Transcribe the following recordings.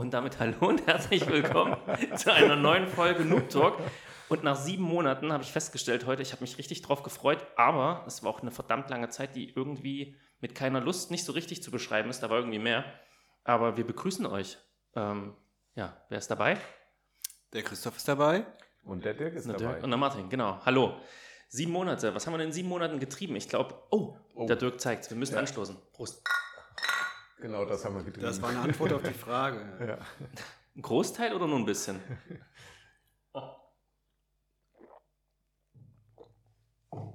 Und damit hallo und herzlich willkommen zu einer neuen Folge Noob Talk. Und nach sieben Monaten habe ich festgestellt heute, ich habe mich richtig drauf gefreut, aber es war auch eine verdammt lange Zeit, die irgendwie mit keiner Lust nicht so richtig zu beschreiben ist. Da war irgendwie mehr. Aber wir begrüßen euch. Ähm, ja, wer ist dabei? Der Christoph ist dabei. Und der Dirk ist Der dabei. Dirk und der Martin, genau. Hallo. Sieben Monate. Was haben wir denn in sieben Monaten getrieben? Ich glaube, oh, Oh. der Dirk zeigt. Wir müssen Ja. anstoßen. Prost. Genau, das haben wir getrieben. Das war eine Antwort auf die Frage. ja. Ein Großteil oder nur ein bisschen?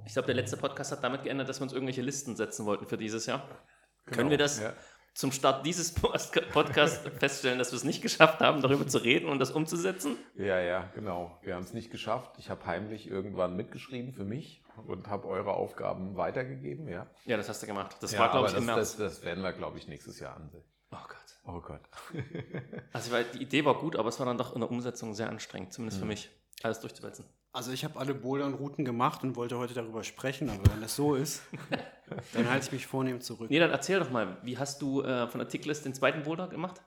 Ich glaube, der letzte Podcast hat damit geändert, dass wir uns irgendwelche Listen setzen wollten für dieses Jahr. Können wir das Ja. Zum Start dieses Podcasts feststellen, dass wir es nicht geschafft haben, darüber zu reden und das umzusetzen? ja, ja, genau. Wir haben es nicht geschafft. Ich habe heimlich irgendwann mitgeschrieben für mich und habe eure Aufgaben weitergegeben. Ja, Ja, das hast du gemacht. Das ja war, glaube ich, im das, März. Das, das werden wir, glaube ich, nächstes Jahr ansehen. oh Gott. Oh Gott. Also weil die Idee war gut, aber es war dann doch in der Umsetzung sehr anstrengend, zumindest für Mhm. mich, alles durchzuwälzen. Also ich habe alle Bouldern-Routen gemacht und wollte heute darüber sprechen, aber wenn das so ist, dann halte ich mich vornehm zurück. Nee, dann erzähl doch mal, wie hast du äh, von der Ticklist den zweiten Boulder gemacht?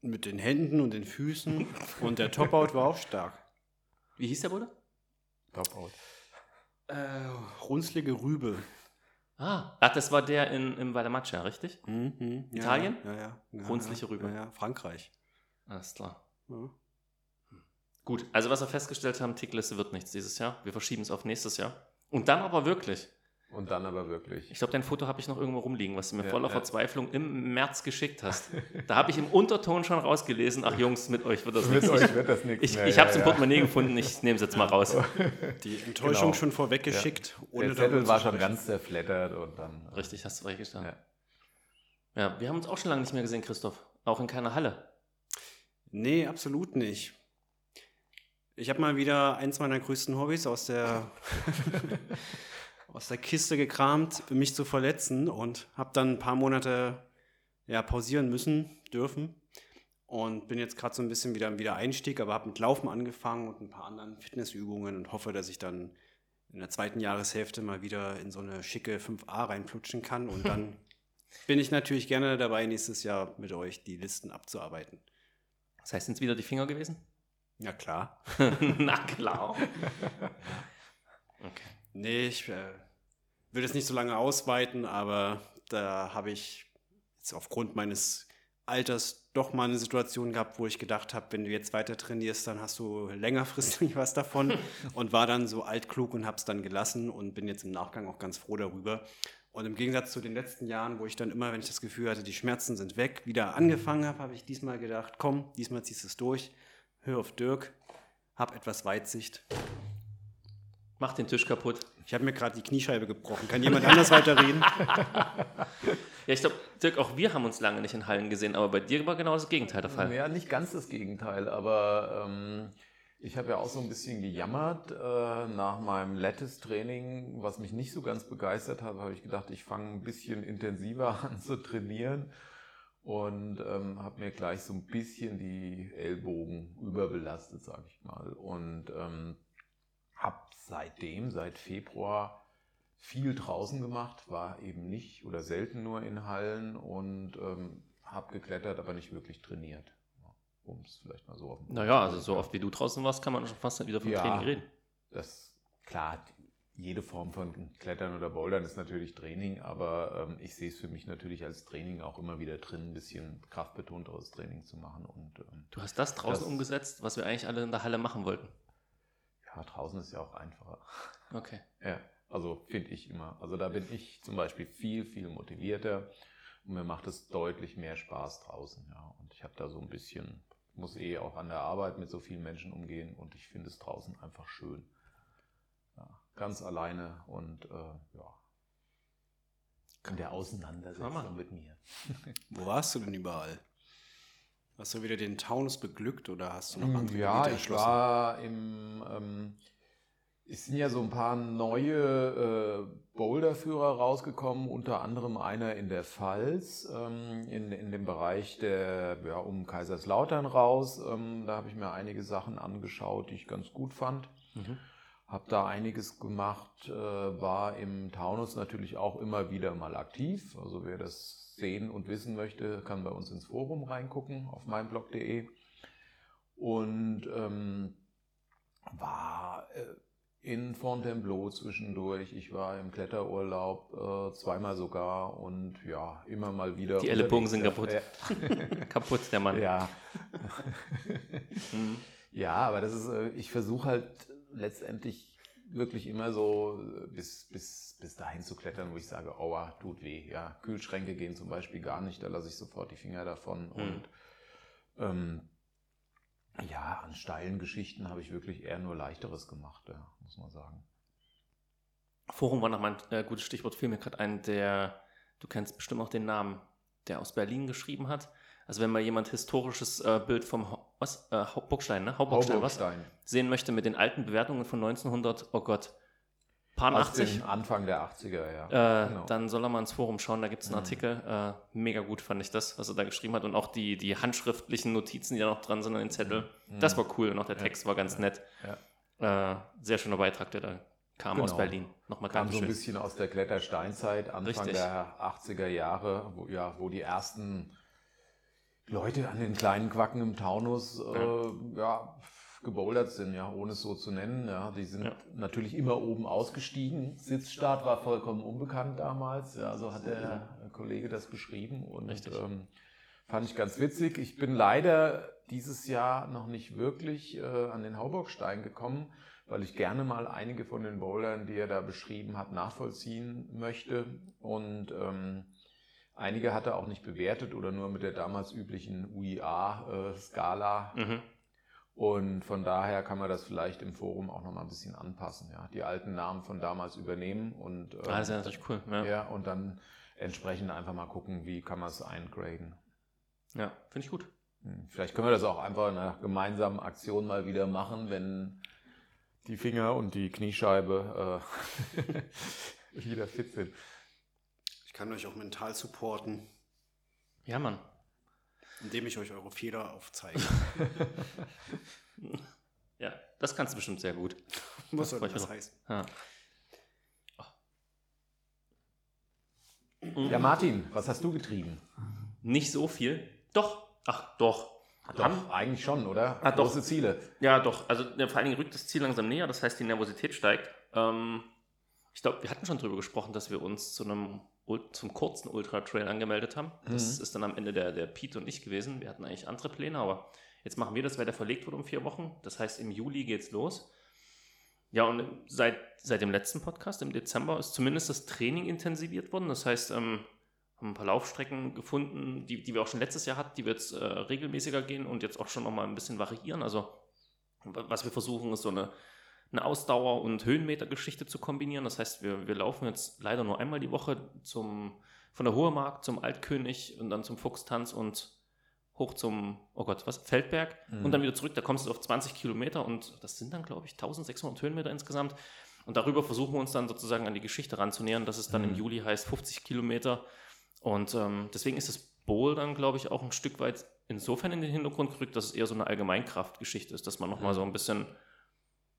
Mit den Händen und den Füßen und der Top-Out war auch stark. Wie hieß der Boulder? Top out. Äh, runzlige Rübe. Ah, ach, das war der in, im Vallemaccia, richtig? Mhm, ja, Italien? Ja, ja. ja Runzliche ja, Rübe. Ja, ja, Frankreich. Alles klar. Gut, also was wir festgestellt haben, Tickliste wird nichts dieses Jahr. Wir verschieben es auf nächstes Jahr. Und dann aber wirklich. Und dann aber wirklich. Ich glaube, dein Foto habe ich noch irgendwo rumliegen, was du mir Ja, voller ja. Verzweiflung im März geschickt hast. Da habe ich im Unterton schon rausgelesen, ach Jungs, mit euch wird das Mit nichts. euch wird das nichts Ich, mehr. ich habe es im ja. Portemonnaie gefunden, ich nehme es jetzt mal raus. Die Enttäuschung Genau. schon vorweggeschickt. Der Zettel war schon ganz zerfleddert und dann. äh, Richtig, hast du recht gestanden. Ja. Ja, wir haben uns auch schon lange nicht mehr gesehen, Christoph. Auch in keiner Halle. Nee, absolut nicht. Ich habe mal wieder eins meiner größten Hobbys aus der, aus der Kiste gekramt, mich zu verletzen und habe dann ein paar Monate ja, pausieren müssen, dürfen. Und bin jetzt gerade so ein bisschen wieder im Wiedereinstieg, aber habe mit Laufen angefangen und ein paar anderen Fitnessübungen und hoffe, dass ich dann in der zweiten Jahreshälfte mal wieder in so eine schicke 5a reinplutschen kann. Und dann bin ich natürlich gerne dabei, nächstes Jahr mit euch die Listen abzuarbeiten. Das heißt, sind es wieder die Finger gewesen? Ja, klar. Na klar. Okay. Nee, ich äh, will das nicht so lange ausweiten, aber da habe ich jetzt aufgrund meines Alters doch mal eine Situation gehabt, wo ich gedacht habe, wenn du jetzt weiter trainierst, dann hast du längerfristig was davon und war dann so altklug und habe es dann gelassen und bin jetzt im Nachgang auch ganz froh darüber. Und im Gegensatz zu den letzten Jahren, wo ich dann immer, wenn ich das Gefühl hatte, die Schmerzen sind weg, wieder angefangen habe, habe ich diesmal gedacht, komm, diesmal ziehst du es durch, hör auf Dirk, hab etwas Weitsicht Mach den Tisch kaputt. ich habe mir gerade die Kniescheibe gebrochen. Kann jemand anders weiterreden? Ja, ich glaube, Dirk, auch wir haben uns lange nicht in Hallen gesehen, aber bei dir war genau das Gegenteil der Fall. Ja, nicht ganz das Gegenteil, aber ähm, ich habe ja auch so ein bisschen gejammert äh, nach meinem Lattice-Training, was mich nicht so ganz begeistert hat, habe ich gedacht, ich fange ein bisschen intensiver an zu trainieren und ähm, habe mir gleich so ein bisschen die Ellbogen überbelastet, sage ich mal. Und ähm, habe seitdem, seit Februar, viel draußen gemacht, war eben nicht oder selten nur in Hallen und ähm, habe geklettert, aber nicht wirklich trainiert. Um es vielleicht mal so auf den Naja, also so oft wie du draußen warst, kann man schon fast wieder vom Ja. Training reden. Das, klar, jede Form von Klettern oder Bouldern ist natürlich Training, aber ähm, ich sehe es für mich natürlich als Training auch immer wieder drin, ein bisschen kraftbetonteres Training zu machen. Und ähm, Du hast das draußen Das- umgesetzt, was wir eigentlich alle in der Halle machen wollten. ja, draußen ist ja auch einfacher. Okay. Ja, also finde ich immer. Also da bin ich zum Beispiel viel, viel motivierter und mir macht es deutlich mehr Spaß draußen. Ja, und ich habe da so ein bisschen, muss eh auch an der Arbeit mit so vielen Menschen umgehen und ich finde es draußen einfach schön. Ganz alleine und äh, ja. In der Auseinandersetzung mit mir. Wo warst du denn überall? Hast du wieder den Taunus beglückt oder hast du noch andere Mm, Ja, Gebiete ich war im, ähm, es sind ja so ein paar neue äh, Boulderführer rausgekommen, unter anderem einer in der Pfalz, ähm, in, in dem Bereich der, ja, um Kaiserslautern raus. Ähm, da habe ich mir einige Sachen angeschaut, die ich ganz gut fand. Mhm. Habe da einiges gemacht, äh, war im Taunus natürlich auch immer wieder mal aktiv. Also wer das sehen und wissen möchte, kann bei uns ins Forum reingucken auf meinblog.de. Und ähm, war äh, in Fontainebleau zwischendurch. Ich war im Kletterurlaub äh, zweimal sogar und ja, immer mal wieder. Die Ellenbogen sind kaputt. Kaputt, der Mann. Ja. mhm. Ja, aber das ist, äh, ich versuche halt letztendlich wirklich immer so äh, bis, bis, bis dahin zu klettern, wo ich sage, aua, tut weh. Ja, Kühlschränke gehen zum Beispiel gar nicht, da lasse ich sofort die Finger davon. Mhm. Und ähm, ja, an steilen Geschichten habe ich wirklich eher nur leichteres gemacht, ja, muss man sagen. Forum war nochmal ein äh, gutes Stichwort, fiel mir gerade ein, der, du kennst bestimmt auch den Namen, der aus Berlin geschrieben hat. Also wenn mal jemand historisches äh, Bild vom was, äh, Burgstein, ne? Hauburgstein, was? Sehen möchte mit den alten Bewertungen von 1900, oh Gott, Paar 80. Anfang der 80er, ja. Äh, genau. Dann soll er mal ins Forum schauen, da gibt es einen mhm. Artikel. Äh, mega gut fand ich das, was er da geschrieben hat. Und auch die, die handschriftlichen Notizen, die da noch dran sind an den Zettel. Mhm. Das war cool und auch der Text ja. war ganz nett. Ja. Äh, sehr schöner Beitrag, der da kam genau. aus Berlin. Nochmal kam so ein bisschen aus der Klettersteinzeit, Anfang Richtig. der 80er Jahre, wo, ja, wo die ersten Leute an den kleinen Quacken im Taunus äh, ja gebouldert sind, ja, ohne es so zu nennen. Ja, die sind ja. natürlich immer oben ausgestiegen. Sitzstart war vollkommen unbekannt damals. Ja, so hat der Kollege das beschrieben und ähm, fand ich ganz witzig. Ich bin leider dieses Jahr noch nicht wirklich äh, an den Hauburgstein gekommen, weil ich gerne mal einige von den Bouldern, die er da beschrieben hat, nachvollziehen möchte und ähm, Einige hat er auch nicht bewertet oder nur mit der damals üblichen UIA-Skala äh, mhm. Und von daher kann man das vielleicht im Forum auch nochmal ein bisschen anpassen. Ja. Die alten Namen von damals übernehmen und, ähm, ah, das ist natürlich cool. Ja. ja. und dann entsprechend einfach mal gucken, wie kann man es eingraden. Ja, finde ich gut. Hm, vielleicht können wir das auch einfach in einer gemeinsamen Aktion mal wieder machen, wenn die Finger und die Kniescheibe äh, wieder fit sind. Ich kann euch auch mental supporten. Ja, Mann indem ich euch eure Fehler aufzeige. ja, das kannst du bestimmt sehr gut. Was soll das heißen? Ja. ja, Martin, was hast du getrieben? Nicht so viel. Doch, ach doch. Doch, Haben, eigentlich schon, oder? Ah, Große Ziele. Ja, doch. Also ja, vor allen Dingen rückt das Ziel langsam näher, das heißt, die Nervosität steigt. Ähm, ich glaube, wir hatten schon darüber gesprochen, dass wir uns zu einem zum kurzen Ultra Trail angemeldet haben. Das mhm. ist dann am Ende der, der Pete und ich gewesen. Wir hatten eigentlich andere Pläne, aber jetzt machen wir das, weil der verlegt wurde um vier Wochen. Das heißt, im Juli geht's los. Ja, und seit, seit dem letzten Podcast im Dezember ist zumindest das Training intensiviert worden. Das heißt, ähm, haben ein paar Laufstrecken gefunden, die, die wir auch schon letztes Jahr hatten, die wir jetzt äh, regelmäßiger gehen und jetzt auch schon noch mal ein bisschen variieren. Also, was wir versuchen, ist so eine eine Ausdauer- und Höhenmetergeschichte zu kombinieren. Das heißt, wir, wir laufen jetzt leider nur einmal die Woche zum, von der Hohe Mark zum Altkönig und dann zum Fuchstanz und hoch zum, oh Gott, was, Feldberg mhm. und dann wieder zurück. Da kommst du auf 20 Kilometer und das sind dann, glaube ich, 1600 Höhenmeter insgesamt. Und darüber versuchen wir uns dann sozusagen an die Geschichte ranzunähern, dass es dann mhm. im Juli heißt 50 Kilometer. Und ähm, deswegen ist das Bowl dann, glaube ich, auch ein Stück weit insofern in den Hintergrund gerückt, dass es eher so eine Allgemeinkraftgeschichte ist, dass man nochmal mhm. so ein bisschen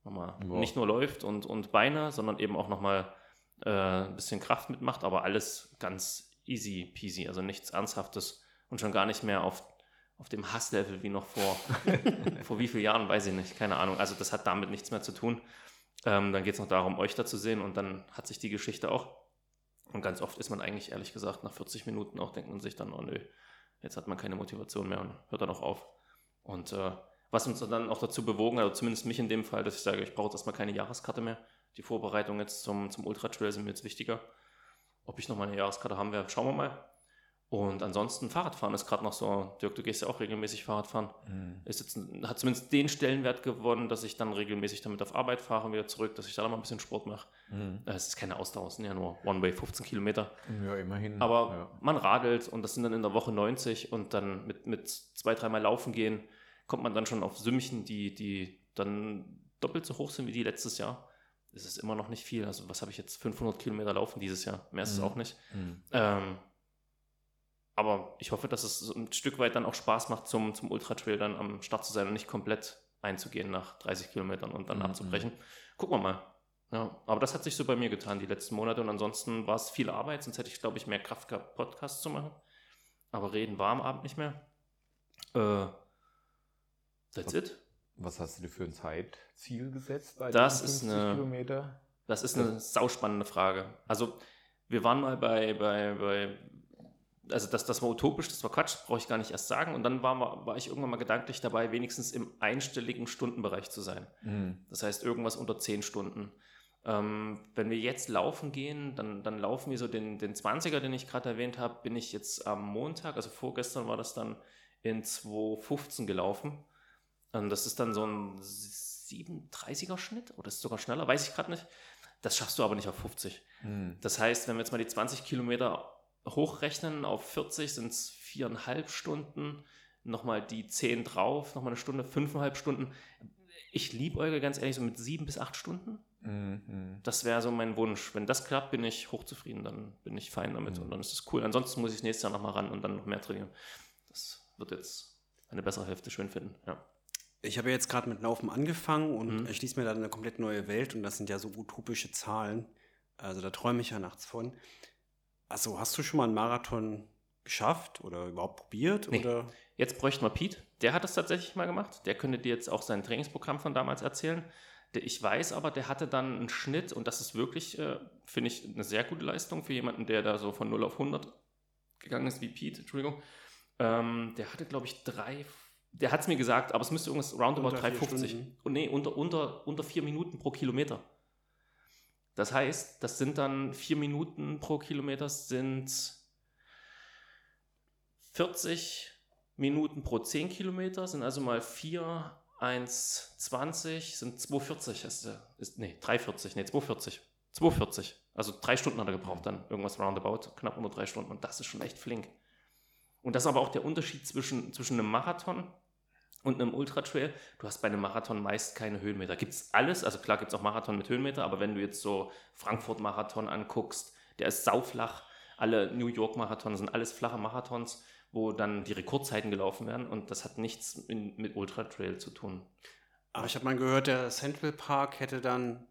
nochmal wow. nicht nur läuft und, und Beine, sondern eben auch nochmal äh, ein bisschen Kraft mitmacht, aber alles ganz easy peasy, also nichts Ernsthaftes und schon gar nicht mehr auf, auf dem Hasslevel wie noch vor, vor wie vielen Jahren, weiß ich nicht, keine Ahnung. Also das hat damit nichts mehr zu tun. Ähm, dann geht es noch darum, euch da zu sehen und dann hat sich die Geschichte auch. Und ganz oft ist man eigentlich, ehrlich gesagt, nach 40 Minuten auch, denkt man sich dann, oh nö, jetzt hat man keine Motivation mehr und hört dann auch auf. Und äh, was uns dann auch dazu bewogen, also zumindest mich in dem Fall, dass ich sage, ich brauche erstmal keine Jahreskarte mehr. Die Vorbereitung jetzt zum, zum Ultra Trail sind mir jetzt wichtiger. Ob ich noch mal eine Jahreskarte haben werde, schauen wir mal. Und ansonsten Fahrradfahren ist gerade noch so. Dirk, du gehst ja auch regelmäßig Fahrradfahren. Mhm. Ist jetzt, hat zumindest den Stellenwert gewonnen, dass ich dann regelmäßig damit auf Arbeit fahre und wieder zurück, dass ich da mal ein bisschen Sport mache. Mhm. Es ist keine Ausdauer, es sind ja nur One-Way 15 Kilometer. Ja, immerhin. Aber ja. man radelt und das sind dann in der Woche 90 und dann mit, mit zwei, dreimal laufen gehen kommt man dann schon auf Sümmchen, die, die dann doppelt so hoch sind wie die letztes Jahr. Das ist immer noch nicht viel. Also was habe ich jetzt? 500 Kilometer laufen dieses Jahr. Mehr ist mhm. es auch nicht. Mhm. Ähm, aber ich hoffe, dass es ein Stück weit dann auch Spaß macht, zum, zum Ultra Trail dann am Start zu sein und nicht komplett einzugehen nach 30 Kilometern und dann mhm. abzubrechen. gucken wir mal. Ja, aber das hat sich so bei mir getan die letzten Monate und ansonsten war es viel Arbeit, sonst hätte ich, glaube ich, mehr Kraft gehabt, Podcasts zu machen. Aber reden war am Abend nicht mehr. Äh, that's it. Was hast du dir für ein Zeitziel gesetzt bei Das ist eine- Kilometer? Das ist eine sauspannende Frage. Also, wir waren mal bei, bei, bei also das, das war utopisch, das war Quatsch, brauche ich gar nicht erst sagen. Und dann war, war ich irgendwann mal gedanklich dabei, wenigstens im einstelligen Stundenbereich zu sein. Mhm. Das heißt, irgendwas unter 10 Stunden. Ähm, wenn wir jetzt laufen gehen, dann, dann laufen wir so den, den 20er, den ich gerade erwähnt habe, bin ich jetzt am Montag, also vorgestern war das dann in 2.15 gelaufen. Ähm, das ist dann so ein 37er Schnitt oder ist es sogar schneller, weiß ich gerade nicht. Das schaffst du aber nicht auf 50. Mhm. Das heißt, wenn wir jetzt mal die 20 Kilometer hochrechnen auf 40, sind es viereinhalb Stunden, nochmal die 10 drauf, nochmal eine Stunde, fünfeinhalb Stunden. Ich liebäuge ganz ehrlich so mit sieben bis acht Stunden. Mhm. Das wäre so mein Wunsch. Wenn das klappt, bin ich hochzufrieden, dann bin ich fein damit Mhm. und dann ist es cool. Ansonsten muss ich nächstes Jahr nochmal ran und dann noch mehr trainieren. Das wird jetzt eine bessere Hälfte schön finden. Ja. Ich habe ja jetzt gerade mit Laufen angefangen und Mhm. ich schließe mir dann eine komplett neue Welt und das sind ja so utopische Zahlen. Also da träume ich ja nachts von. Also hast du schon mal einen Marathon geschafft oder überhaupt probiert? Nee. Oder? Jetzt bräuchten wir Pete. Der hat das tatsächlich mal gemacht. Der könnte dir jetzt auch sein Trainingsprogramm von damals erzählen. Ich weiß aber, der hatte dann einen Schnitt und das ist wirklich, äh, finde ich, eine sehr gute Leistung für jemanden, der da so von 0 auf 100 gegangen ist, wie Pete, Entschuldigung. Ähm, der hatte, glaube ich, drei, der hat es mir gesagt, aber es müsste irgendwas roundabout Unter vier 350. Stunden. Und nee, unter, unter, unter vier Minuten pro Kilometer. Das heißt, das sind dann vier Minuten pro Kilometer, sind 40 Minuten pro 10 Kilometer, sind also mal 4, 1, 20, sind 240. Ist, ist, nee, 340, nee, 240. 240. Also drei Stunden hat er gebraucht dann, irgendwas roundabout, knapp unter drei Stunden. Und das ist schon echt flink. Und das ist aber auch der Unterschied zwischen, zwischen einem Marathon und einem Ultratrail. Du hast bei einem Marathon meist keine Höhenmeter. Gibt es alles, also klar gibt es auch Marathon mit Höhenmeter, aber wenn du jetzt so Frankfurt-Marathon anguckst, der ist sauflach. Alle New York-Marathons sind alles flache Marathons, wo dann die Rekordzeiten gelaufen werden und das hat nichts in, mit Ultratrail zu tun. Aber ich habe mal gehört, der Central Park hätte dann,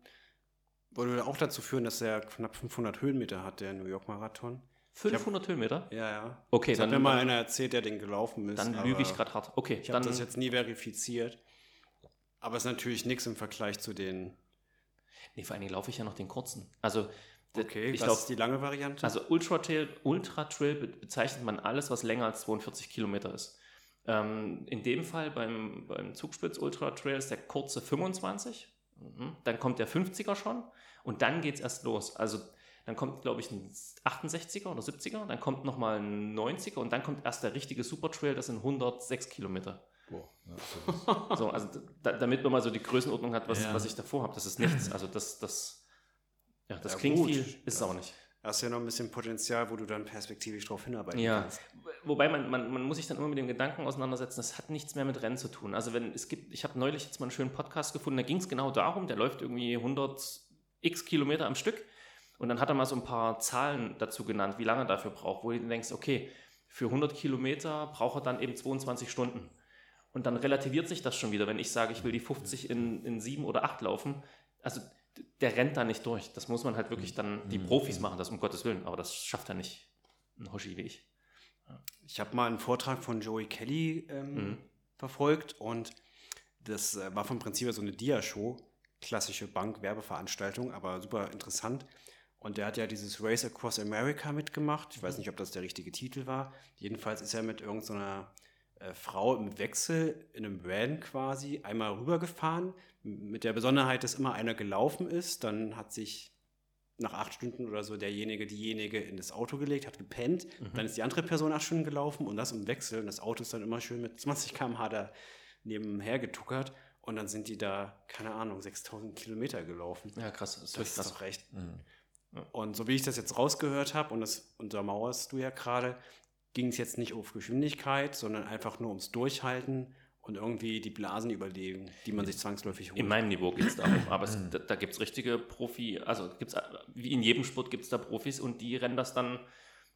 würde auch dazu führen, dass er knapp 500 Höhenmeter hat, der New York-Marathon. 500 hab, Höhenmeter? Ja, ja. Okay, das dann. Hat mir mal einer erzählt, der den gelaufen ist. Dann lüge ich gerade hart. Okay, ich habe das jetzt nie verifiziert. Aber es ist natürlich nichts im Vergleich zu den. Nee, vor allen Dingen laufe ich ja noch den kurzen. Also, okay, ich das ist die lange Variante. Also, Ultra Trail, Ultra Trail bezeichnet man alles, was länger als 42 Kilometer ist. Ähm, in dem Fall beim, beim Zugspitz Ultra Trail ist der kurze 25. Mhm. Dann kommt der 50er schon. Und dann geht es erst los. Also, dann kommt, glaube ich, ein 68er oder 70er, dann kommt nochmal ein 90er und dann kommt erst der richtige Super Trail, das sind 106 Kilometer. Boah, ja, So, also da, damit man mal so die Größenordnung hat, was, Ja. was ich davor habe. Das ist nichts. Also das, das, ja, das Ja, klingt gut. viel, ist es auch nicht. Hast ja noch ein bisschen Potenzial, wo du dann perspektivisch drauf hinarbeiten Ja, kannst. wobei man, man, man muss sich dann immer mit dem Gedanken auseinandersetzen, das hat nichts mehr mit Rennen zu tun. Also wenn es gibt, ich habe neulich jetzt mal einen schönen Podcast gefunden, da ging es genau darum, der läuft irgendwie 100 x Kilometer am Stück und dann hat er mal so ein paar Zahlen dazu genannt, wie lange er dafür braucht, wo du denkst, okay, für 100 Kilometer braucht er dann eben 22 Stunden. Und dann relativiert sich das schon wieder, wenn ich sage, ich will die 50 in, in 7 oder 8 laufen. Also der rennt da nicht durch. Das muss man halt wirklich dann, die Mhm. Profis machen das um Gottes Willen, aber das schafft ja nicht ein Hoshi wie ich. Ich habe mal einen Vortrag von Joey Kelly ähm, Mhm. verfolgt und das äh, war vom Prinzip her so eine Dia-Show, klassische Bank-Werbeveranstaltung, aber super interessant. Und der hat ja dieses Race Across America mitgemacht. Ich weiß nicht, ob das der richtige Titel war. Jedenfalls ist er mit irgendeiner äh, Frau im Wechsel in einem Van quasi einmal rübergefahren. Mit der Besonderheit, dass immer einer gelaufen ist. Dann hat sich nach acht Stunden oder so derjenige, diejenige in das Auto gelegt, hat gepennt. Mhm. Dann ist die andere Person acht Stunden gelaufen und das im Wechsel. Und das Auto ist dann immer schön mit 20 km/h da nebenher getuckert. Und dann sind die da, keine Ahnung, 6000 Kilometer gelaufen. Ja, krass. Das ist Das ist krass. doch recht. Mhm. Und so wie ich das jetzt rausgehört habe, und das untermauerst du ja gerade, ging es jetzt nicht auf Geschwindigkeit, sondern einfach nur ums Durchhalten und irgendwie die Blasen überlegen, die man sich zwangsläufig holt. In meinem Niveau geht es darum, aber es, da, da gibt es richtige Profi, also gibt's, wie in jedem Sport gibt es da Profis und die rennen das dann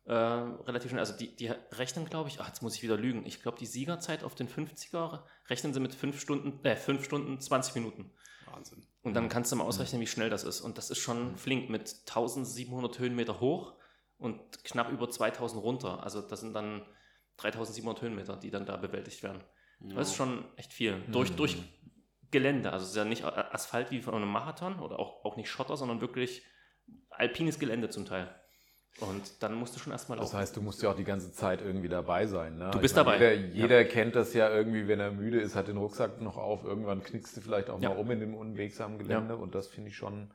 äh, relativ schnell. Also die, die rechnen, glaube ich, ach, jetzt muss ich wieder lügen. Ich glaube, die Siegerzeit auf den 50er rechnen sie mit 5 Stunden, äh, 5 Stunden 20 Minuten. Wahnsinn. Und dann kannst du mal ausrechnen, wie schnell das ist. Und das ist schon flink mit 1700 Höhenmeter hoch und knapp über 2000 runter. Also das sind dann 3700 Höhenmeter, die dann da bewältigt werden. Das ist schon echt viel. Durch, durch Gelände. Also es ist ja nicht Asphalt wie von einem Marathon oder auch, auch nicht Schotter, sondern wirklich alpines Gelände zum Teil. Und dann musst du schon erstmal Das heißt, du musst ja auch die ganze Zeit irgendwie dabei sein. Ne? Du bist meine, dabei. Jeder, jeder kennt das ja irgendwie, wenn er müde ist, hat den Rucksack noch auf. Irgendwann knickst du vielleicht auch Ja. mal um in dem unwegsamen Gelände. Und das finde ich schon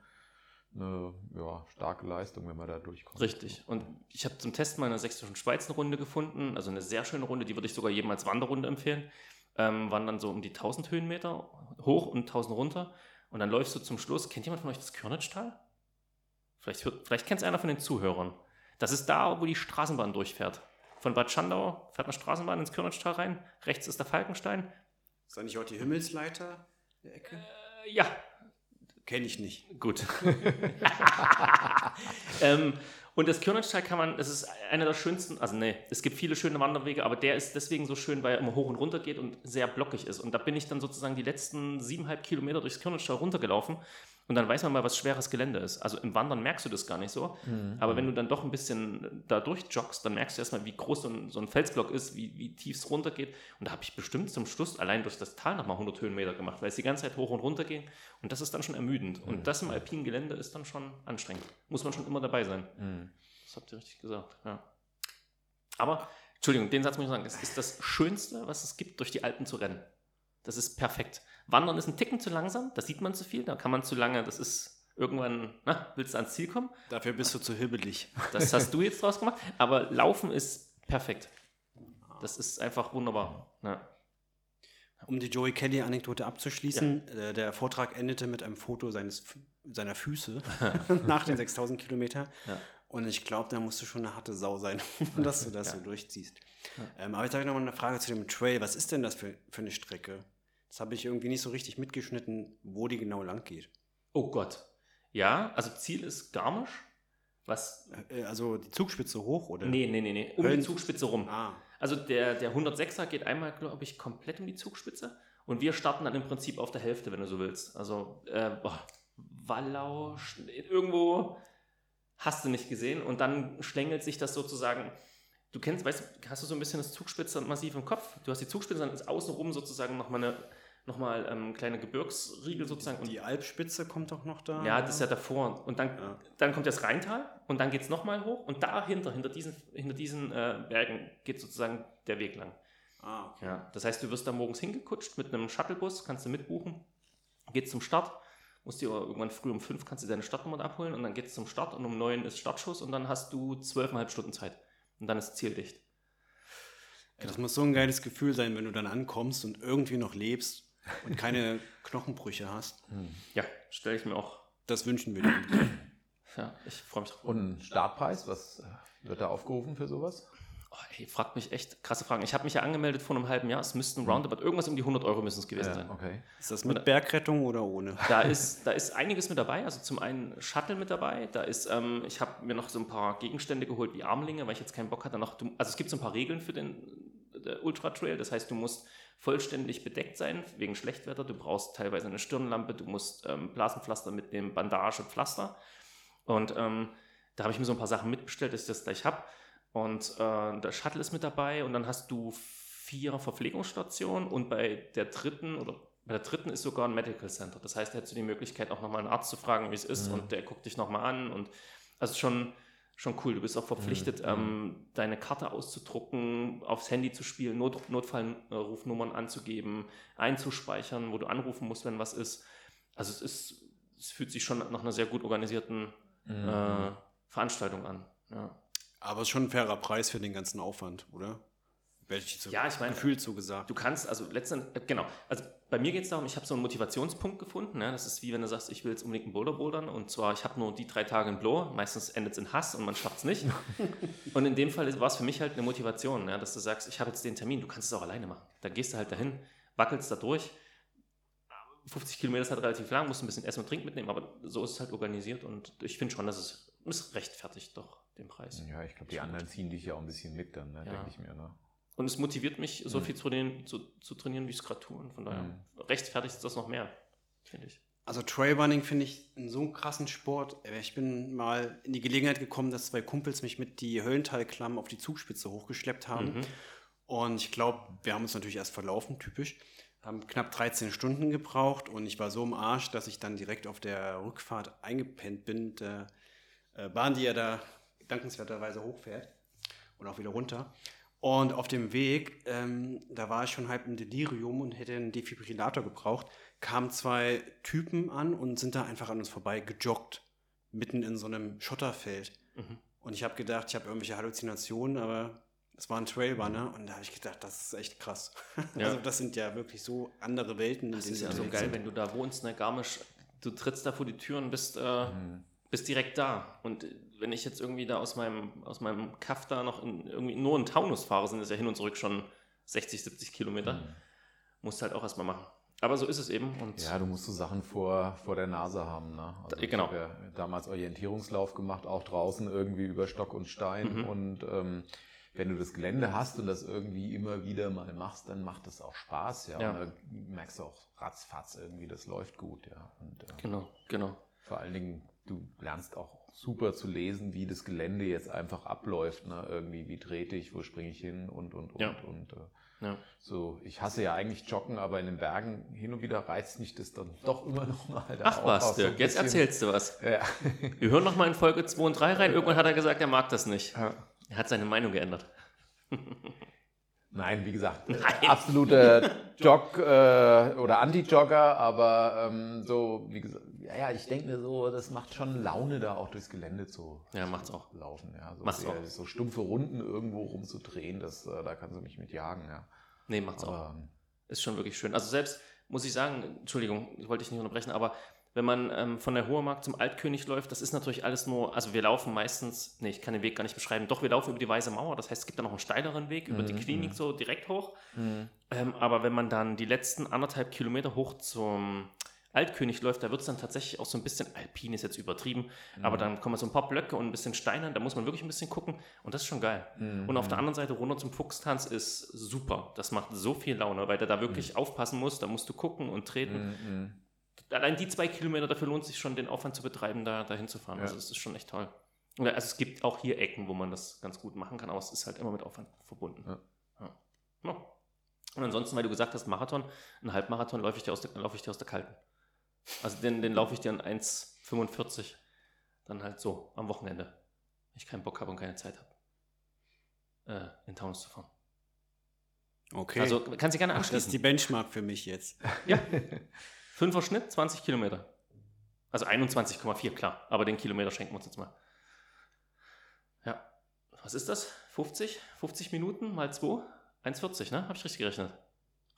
eine ja, starke Leistung, wenn man da durchkommt. Richtig. Und ich habe zum Test mal in der sächsischen Schweiz eine Runde gefunden, also eine sehr schöne Runde, die würde ich sogar jedem als Wanderrunde empfehlen. Ähm, waren dann so um die 1000 Höhenmeter hoch und 1000 runter. Und dann läufst du zum Schluss. Kennt jemand von euch das Körnitschtal? Vielleicht, vielleicht kennt es einer von den Zuhörern. Das ist da, wo die Straßenbahn durchfährt. Von Bad Schandau fährt eine Straßenbahn ins Körnitschtal rein. Rechts ist der Falkenstein. Ist da nicht auch die Himmelsleiter der Ecke? Äh, ja, Kenne ich nicht. Gut. ähm, und das Kirnensteig kann man, das ist einer der schönsten, also nee, es gibt viele schöne Wanderwege, aber der ist deswegen so schön, weil er immer hoch und runter geht und sehr blockig ist. Und da bin ich dann sozusagen die letzten siebeneinhalb Kilometer durchs Kirnensteig runtergelaufen und dann weiß man mal, was schweres Gelände ist. Also im Wandern merkst du das gar nicht so, aber wenn du dann doch ein bisschen da durchjoggst, dann merkst du erstmal, wie groß so ein, so ein Felsblock ist, wie, wie tief es runtergeht. Und da habe ich bestimmt zum Schluss allein durch das Tal nochmal 100 Höhenmeter gemacht, weil es die ganze Zeit hoch und runter ging. Und das ist dann schon ermüdend. Und das im alpinen Gelände ist dann schon anstrengend. Muss man schon immer dabei sein. Mhm. Das habt ihr richtig gesagt, ja. Aber, Entschuldigung, den Satz muss ich sagen, es ist das Schönste, was es gibt, durch die Alpen zu rennen. Das ist perfekt. Wandern ist ein Ticken zu langsam, da sieht man zu viel, da kann man zu lange, das ist irgendwann, na, willst du ans Ziel kommen? Dafür bist du zu hibbelig. Das hast du jetzt draus gemacht. Aber Laufen ist perfekt. Das ist einfach wunderbar. Ja. Um die Joey Kelly-Anekdote abzuschließen, äh, der Vortrag endete mit einem Foto seines, seiner Füße nach den 6000 Kilometer. Ja. Und ich glaube, da musst du schon eine harte Sau sein, dass du das so durchziehst. Ähm, aber jetzt habe ich noch mal eine Frage zu dem Trail. Was ist denn das für, für eine Strecke? Das habe ich irgendwie nicht so richtig mitgeschnitten, wo die genau lang geht. Oh Gott. Ja, also Ziel ist Garmisch. Was? Äh, also die Zugspitze hoch, oder? Nee, nee, nee, nee. Um Höllen- die Zugspitze rum. Ah, Also der, der 106er geht einmal, glaube ich, komplett um die Zugspitze. Und wir starten dann im Prinzip auf der Hälfte, wenn du so willst. Also äh, boah, Wallau, irgendwo hast du nicht gesehen. Und dann schlängelt sich das sozusagen. Du kennst, weißt du, hast du so ein bisschen das Zugspitze massiv im Kopf? Du hast die Zugspitze, dann ist außenrum sozusagen nochmal eine nochmal ähm, kleine Gebirgsriegel sozusagen. Und die Alpspitze kommt doch noch da. ja, das ist ja davor. Und dann, Ja. dann kommt das Rheintal und dann geht es nochmal hoch und dahinter, hinter diesen, hinter diesen äh, Bergen, geht sozusagen der Weg lang. Ah, okay. Ja. Das heißt, du wirst da morgens hingekutscht mit einem Shuttlebus, kannst du mitbuchen, geht's zum Start, musst dir irgendwann früh um fünf kannst du deine Startnummer abholen und dann geht's zum Start und um neun ist Startschuss und dann hast du zwölfeinhalb Stunden Zeit. Und dann ist zieldicht. Ey, Das muss so ein geiles Gefühl sein, wenn du dann ankommst und irgendwie noch lebst und keine Knochenbrüche hast. Ja, stelle ich mir auch. Das wünschen wir dir. Ja, ich freue mich drauf. Und ein Startpreis, was äh, wird da aufgerufen für sowas? Oh, ey, fragt mich echt krasse Fragen. Ich habe mich ja angemeldet vor einem halben Jahr. Es müssten roundabout irgendwas um die 100 Euro müssen es gewesen sein. okay. Ist das mit Bergrettung oder ohne? Da ist, da ist einiges mit dabei. Also zum einen Shuttle mit dabei. Da ist, ähm, ich habe mir noch so ein paar Gegenstände geholt wie Armlinge, weil ich jetzt keinen Bock hatte. Noch, also es gibt so ein paar Regeln für den Ultra Trail. Das heißt, du musst vollständig bedeckt sein wegen Schlechtwetter. Du brauchst teilweise eine Stirnlampe. Du musst ähm, Blasenpflaster mitnehmen, Bandage, Pflaster. Und ähm, da habe ich mir so ein paar Sachen mitbestellt, dass ich das gleich habe. Und äh, der Shuttle ist mit dabei und dann hast du vier Verpflegungsstationen und bei der dritten oder bei der dritten ist sogar ein Medical Center. Das heißt, da hättest du die Möglichkeit, auch nochmal einen Arzt zu fragen, wie es ist und der guckt dich nochmal an und also schon, schon cool. Du bist auch verpflichtet, ähm, deine Karte auszudrucken, aufs Handy zu spielen, Not Notfallrufnummern anzugeben, einzuspeichern, wo du anrufen musst, wenn was ist. Also es ist, es fühlt sich schon nach einer sehr gut organisierten äh, Veranstaltung an. Ja. Aber es ist schon ein fairer Preis für den ganzen Aufwand, oder? Werde ich so Ja, ich meine, gefühlt so gesagt. Du kannst, also letztendlich, genau, also bei mir geht es darum, ich habe so einen Motivationspunkt gefunden. Ne? Das ist wie wenn du sagst, ich will jetzt unbedingt einen Boulder bouldern und zwar, ich habe nur die drei Tage in Blow, meistens endet es in Hass und man schafft es nicht. und in dem Fall war es für mich halt eine Motivation, ne? dass du sagst, ich habe jetzt den Termin, du kannst es auch alleine machen. Dann gehst du halt dahin, wackelst da durch. 50 Kilometer ist halt relativ lang, musst ein bisschen Essen und Trinken mitnehmen, aber so ist es halt organisiert und ich finde schon, dass es, es rechtfertigt doch den Preis. Ja, ich glaube, die anderen ziehen dich ja auch ein bisschen mit dann, ne? Ja. denke ich mir. Ne? Und es motiviert mich, so Mhm. viel zu trainieren, zu, zu trainieren, wie ich es gerade tue. Und von daher Mhm. rechtfertigt es das noch mehr, finde ich. Also Trailrunning finde ich einen so krassen Sport. Äh, Ich bin mal in die Gelegenheit gekommen, dass zwei Kumpels mich mit die Höllentalklamm auf die Zugspitze hochgeschleppt haben. Mhm. Und ich glaube, wir haben uns natürlich erst verlaufen, typisch. Haben knapp 13 Stunden gebraucht und ich war so im Arsch, dass ich dann direkt auf der Rückfahrt eingepennt bin der äh, Bahn, die ja da dankenswerterweise hochfährt und auch wieder runter. Und auf dem Weg, ähm, da war ich schon halb im Delirium und hätte einen Defibrillator gebraucht, kamen zwei Typen an und sind da einfach an uns vorbei gejoggt, mitten in so einem Schotterfeld. Mhm. Und ich habe gedacht, ich habe irgendwelche Halluzinationen, aber es war ein Trailrunner und da habe ich gedacht, das ist echt krass. Ja. Also das sind ja wirklich so andere Welten. in Das denen ist ja so geil, sind. wenn du da wohnst, ne, Garmisch, du trittst da vor die Tür und bist, äh, Mhm. Bist direkt da. Und wenn ich jetzt irgendwie da aus meinem, aus meinem Kaff da noch in, irgendwie nur in Taunus fahre, sind es ja hin und zurück schon 60, 70 Kilometer. Mhm. Musst halt auch erstmal machen. Aber so ist es eben. Und Ja, du musst so Sachen vor, vor der Nase haben. Ne? Also ich genau. habe ja damals Orientierungslauf gemacht, auch draußen irgendwie über Stock und Stein. Mhm. Und ähm, wenn du das Gelände hast und das irgendwie immer wieder mal machst, dann macht das auch Spaß. Ja, Ja. und da merkst du auch ratzfatz irgendwie, das läuft gut. Ja, und äh, genau, genau. vor allen Dingen, du lernst auch super zu lesen, wie das Gelände jetzt einfach abläuft. Ne? Irgendwie, wie trete ich, wo springe ich hin und, und, und. Ja. und äh, Ja. so, ich hasse ja eigentlich Joggen, aber in den Bergen hin und wieder reizt mich das dann doch immer noch mal. Ach was, aus so Dirk, jetzt erzählst du was. Ja. Wir hören noch mal in Folge 2 und 3 rein. Irgendwann hat er gesagt, er mag das nicht. Ja. Er hat seine Meinung geändert. Nein, wie gesagt, Nein. absoluter Jog- äh, oder Anti-Jogger, aber ähm, so, wie gesagt, ja, ja, ich denke mir so, das macht schon Laune, da auch durchs Gelände zu Ja, macht's auch. laufen. Ja. So, Macht's sehr- auch. so stumpfe Runden irgendwo rumzudrehen, das, äh, da kannst du mich mit jagen. Ja. Nee, macht's auch. Aber, ähm, Ist schon wirklich schön. Also selbst, muss ich sagen, Entschuldigung, ich wollte dich nicht unterbrechen, aber wenn man ähm, von der Hohermarkt zum Altkönig läuft, das ist natürlich alles nur, also wir laufen meistens, nee, ich kann den Weg gar nicht beschreiben, doch, wir laufen über die Weiße Mauer, das heißt, es gibt da noch einen steileren Weg über die Mhm, Klinik mhm. so direkt hoch. Ähm, aber wenn man dann die letzten anderthalb Kilometer hoch zum Altkönig läuft, da wird es dann tatsächlich auch so ein bisschen alpin, ist jetzt übertrieben, aber Mhm. dann kommen so ein paar Blöcke und ein bisschen Steinern, da muss man wirklich ein bisschen gucken und das ist schon geil. Mhm. Und auf der anderen Seite runter zum Fuchstanz ist super. Das macht so viel Laune, weil du da wirklich aufpassen musst, da musst du gucken und treten. Allein die zwei Kilometer, dafür lohnt sich schon, den Aufwand zu betreiben, da, da hinzufahren. Ja. Also es ist schon echt toll. Also es gibt auch hier Ecken, wo man das ganz gut machen kann, aber es ist halt immer mit Aufwand verbunden. Ja. Ja. Und ansonsten, weil du gesagt hast, Marathon, einen Halbmarathon laufe ich dir aus der, laufe ich dir aus der Kalten. Also den, den laufe ich dir in 1,45. Dann halt so, am Wochenende. Wenn ich keinen Bock habe und keine Zeit habe, äh, in Taunus zu fahren. Okay. Also kannst du gerne Ach, das ist anschließen. die Benchmark für mich jetzt. Ja. Fünfer Schnitt, 20 Kilometer. Also 21,4, klar. Aber den Kilometer schenken wir uns jetzt mal. Ja. Was ist das? 50? 50 Minuten mal 2? 1,40, ne? Habe ich richtig gerechnet?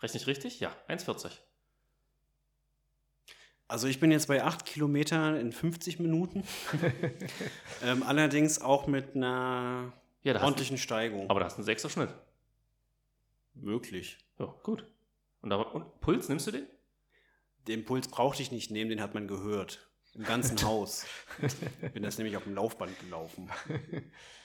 Rechne ich richtig? Ja, 1,40. Also ich bin jetzt bei 8 Kilometern in 50 Minuten. ähm, allerdings auch mit einer Ja, da hast du, ordentlichen Steigung. aber da hast du einen 6er Schnitt. Wirklich. Ja, gut. Und, aber, und Puls, nimmst du den? Den Puls brauchte ich nicht nehmen, den hat man gehört. Im ganzen Haus. Ich bin das nämlich auf dem Laufband gelaufen.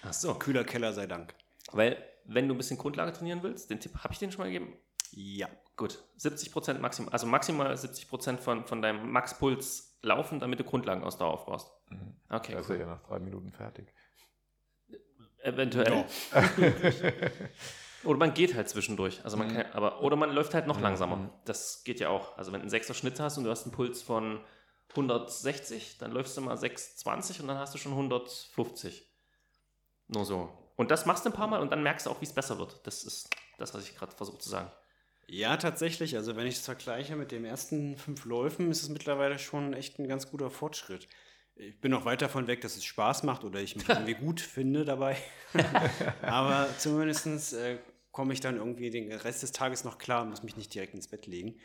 Ach so. Kühler Keller sei Dank. Weil, wenn du ein bisschen Grundlage trainieren willst, den Tipp habe ich den schon mal gegeben. Ja. Gut, 70% maximal, also maximal 70% von, von deinem Maxpuls laufen, damit du Grundlagenausdauer aufbaust. Mhm. Okay, Da ist cool. ja nach drei Minuten fertig. Eventuell. Oder man geht halt zwischendurch. Also man Mhm. kann, aber, oder man läuft halt noch Mhm. langsamer. Das geht ja auch. Also wenn du einen 6er Schnitt hast und du hast einen Puls von 160, dann läufst du mal 620 und dann hast du schon 150. Nur so. Und das machst du ein paar Mal und dann merkst du auch, wie es besser wird. Das ist das, was ich gerade versuche zu sagen. Ja, tatsächlich. Also wenn ich es vergleiche mit den ersten fünf Läufen, ist es mittlerweile schon echt ein ganz guter Fortschritt. Ich bin noch weit davon weg, dass es Spaß macht oder ich mich irgendwie gut finde dabei. Aber zumindest äh, komme ich dann irgendwie den Rest des Tages noch klar und muss mich nicht direkt ins Bett legen.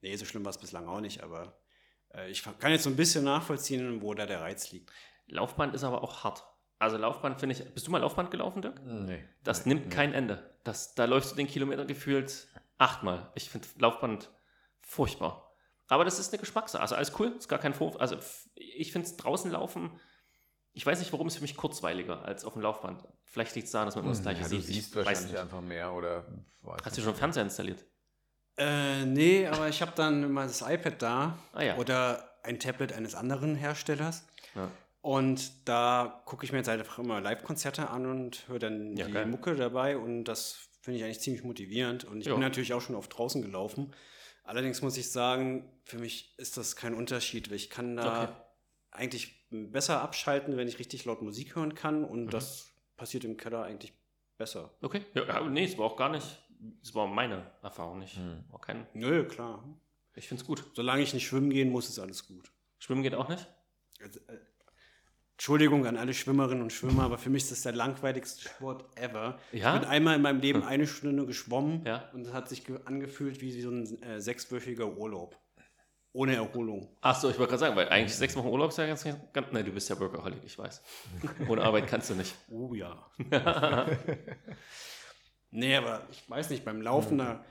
Nee, so schlimm war es bislang auch nicht, aber äh, ich kann jetzt so ein bisschen nachvollziehen, wo da der Reiz liegt. Laufband ist aber auch hart. Also Laufband finde ich. Bist du mal Laufband gelaufen, Dirk? Nee. Das nee, nimmt nee. kein Ende. Das, da läufst du den Kilometer gefühlt achtmal. Ich finde Laufband furchtbar. Aber das ist eine Geschmackssache. Also alles cool, ist gar kein Vorwurf. Also ich finde es draußen laufen Ich weiß nicht, warum es für mich kurzweiliger als auf dem Laufband. Vielleicht liegt es daran, dass man immer das gleiche Hm, ja, du sieht. siehst Ich weiß wahrscheinlich nicht. einfach mehr oder weiß Hast du schon Fernseher installiert? Äh, nee, aber ich habe dann immer das iPad da Ah ja. oder ein Tablet eines anderen Herstellers. Ja. Und da gucke ich mir jetzt einfach immer Live-Konzerte an und höre dann Ja, die geil. Mucke dabei und das finde ich eigentlich ziemlich motivierend. Und ich Ja. bin natürlich auch schon oft draußen gelaufen. Allerdings muss ich sagen, für mich ist das kein Unterschied, weil ich kann da Okay. eigentlich besser abschalten, wenn ich richtig laut Musik hören kann und Mhm. das passiert im Keller eigentlich besser. Okay. Ja, nee, es war auch gar nicht. Es war meine Erfahrung nicht. Hm. War kein, Nö, klar. ich finde es gut. Solange ich nicht schwimmen gehen muss, ist alles gut. Schwimmen geht auch nicht? Also, äh, Entschuldigung an alle Schwimmerinnen und Schwimmer, aber für mich ist das der langweiligste Sport ever. Ja? Ich bin einmal in meinem Leben eine Stunde geschwommen Ja. und es hat sich ge- angefühlt wie so ein äh, sechswöchiger Urlaub. Ohne Erholung. Achso, ich wollte gerade sagen, weil eigentlich sechs Wochen Urlaub ist ja ganz, ganz. Nein, du bist ja Workaholic, ich weiß. Ohne Arbeit kannst du nicht. Oh ja. nee, aber ich weiß nicht, beim Laufen, da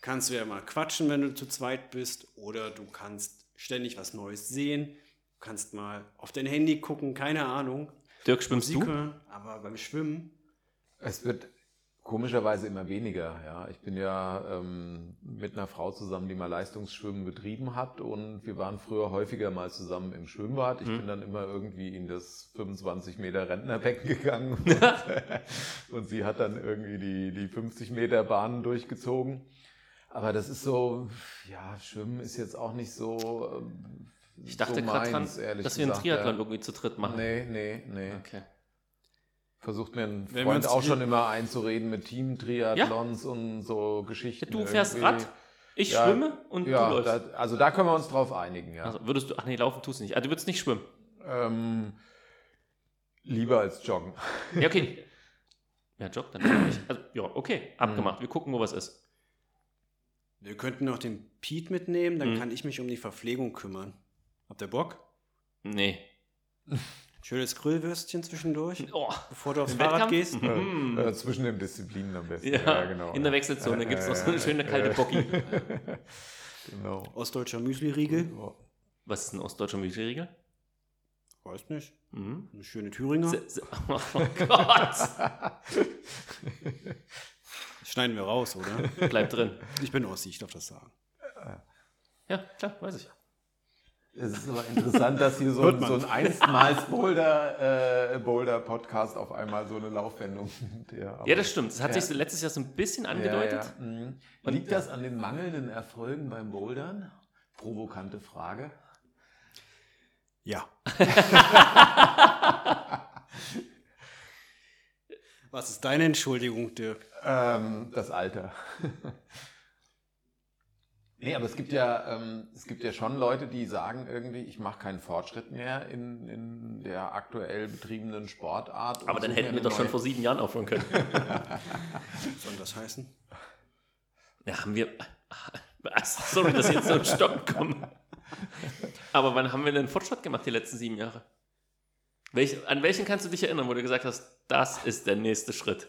kannst du ja mal quatschen, wenn du zu zweit bist, oder du kannst ständig was Neues sehen, du kannst mal auf dein Handy gucken, keine Ahnung. Dirk, schwimmst Musik du? aber beim Schwimmen, Es wird komischerweise immer weniger. Ja, ich bin ja ähm, mit einer Frau zusammen, die mal Leistungsschwimmen betrieben hat und wir waren früher häufiger mal zusammen im Schwimmbad. Ich Hm. bin dann immer irgendwie in das 25 Meter Rentnerbecken gegangen und, und sie hat dann irgendwie die, die 50 Meter Bahnen durchgezogen. Aber das ist so, ja, Schwimmen ist jetzt auch nicht so. ähm, Ich dachte so gerade dran, dass wir einen Triathlon ja. irgendwie zu dritt machen. Nee, nee, nee. Okay. Versucht mir ein Wenn Freund auch schon immer einzureden mit Team-Triathlons und so Geschichten. Du fährst irgendwie. Rad, ich Ja, schwimme und Ja, du läufst. da, also da können wir uns drauf einigen, ja. Also würdest du, ach nee, laufen tust du nicht. Ah, du würdest nicht schwimmen. ähm, lieber als joggen. Ja, okay. Ja, Job, dann nicht. Also, ja, okay, abgemacht. Wir gucken, wo was ist. wir könnten noch den Pete mitnehmen, dann Mhm. kann ich mich um die Verpflegung kümmern. Habt ihr Bock? Nee. Schönes Grillwürstchen zwischendurch, Oh, bevor du aufs Fahrrad Wettkampf? gehst. Mhm. Äh, zwischen den Disziplinen am besten. Ja, genau. in der Wechselzone gibt's noch so eine schöne kalte Bocki. genau. Ostdeutscher Müsli-Riegel. Was ist ein ostdeutscher Müsli-Riegel? Weiß nicht. Mhm. Eine schöne Thüringer. Se- se- Oh Gott. Schneiden wir raus, oder? Bleib drin. Ich bin Ossi, ich darf das sagen. Ja, klar, weiß ich. Es ist aber interessant, dass hier so, so ein einstmals Boulder, äh, Boulder Podcast auf einmal so eine Laufwendung. Ja, Ja, das stimmt. Das hat Ja. sich letztes Jahr so ein bisschen angedeutet. Ja, ja. Mhm. Liegt das an den mangelnden Erfolgen beim Bouldern? Provokante Frage. Ja. Was ist deine Entschuldigung, Dirk? Ähm, das Alter. Nee, aber es gibt ja, ähm, es gibt ja schon Leute, die sagen irgendwie, ich mache keinen Fortschritt mehr in, in der aktuell betriebenen Sportart. Aber dann hätten wir doch eine schon vor sieben Jahren aufhören können. Was soll das heißen? Ja, haben wir. Was? Sorry, dass ich jetzt so ein Stock komme. Aber wann haben wir denn Fortschritt gemacht die letzten sieben Jahre? Welch, an welchen kannst du dich erinnern, wo du gesagt hast, das ist der nächste Schritt?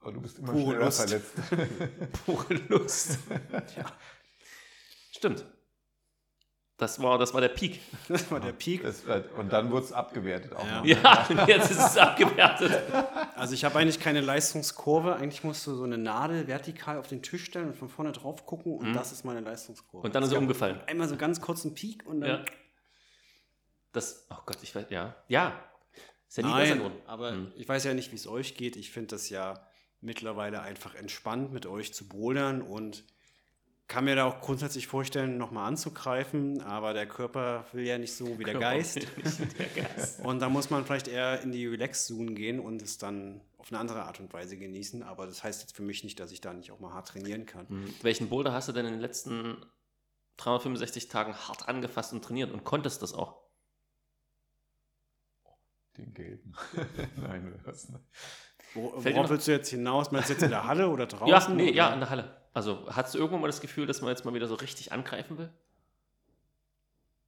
Aber du bist immer Pure schneller Lust. verletzt. Pure Lust. ja. Stimmt. Das war, das war der Peak. Das war der Peak. Das wird, und dann wurde es abgewertet auch Ja. noch. Ja, jetzt ist es abgewertet. Also ich habe eigentlich keine Leistungskurve. Eigentlich musst du so eine Nadel vertikal auf den Tisch stellen und von vorne drauf gucken und das ist meine Leistungskurve. Mhm. Und dann ist er umgefallen. Einmal so ganz kurz einen Peak und dann... Ja. Das, oh Gott, ich weiß, ja. Ja. Ist ja nie Nein, aber Hm. ich weiß ja nicht, wie es euch geht. Ich finde das ja mittlerweile einfach entspannt, mit euch zu bouldern und kann mir da auch grundsätzlich vorstellen, nochmal anzugreifen, aber der Körper will ja nicht so wie der Geist. Nicht der Geist. Und da muss man vielleicht eher in die Relax-Zone gehen und es dann auf eine andere Art und Weise genießen. Aber das heißt jetzt für mich nicht, dass ich da nicht auch mal hart trainieren kann. Hm. Welchen Boulder hast du denn in den letzten 365 Tagen hart angefasst und trainiert und konntest das auch? Den gelben. Nein, das nicht. Wo, worauf willst du jetzt hinaus? Meinst du jetzt in der Halle oder draußen? Ja, nee, oder? ja, in der Halle. Also, hast du irgendwann mal das Gefühl, dass man jetzt mal wieder so richtig angreifen will?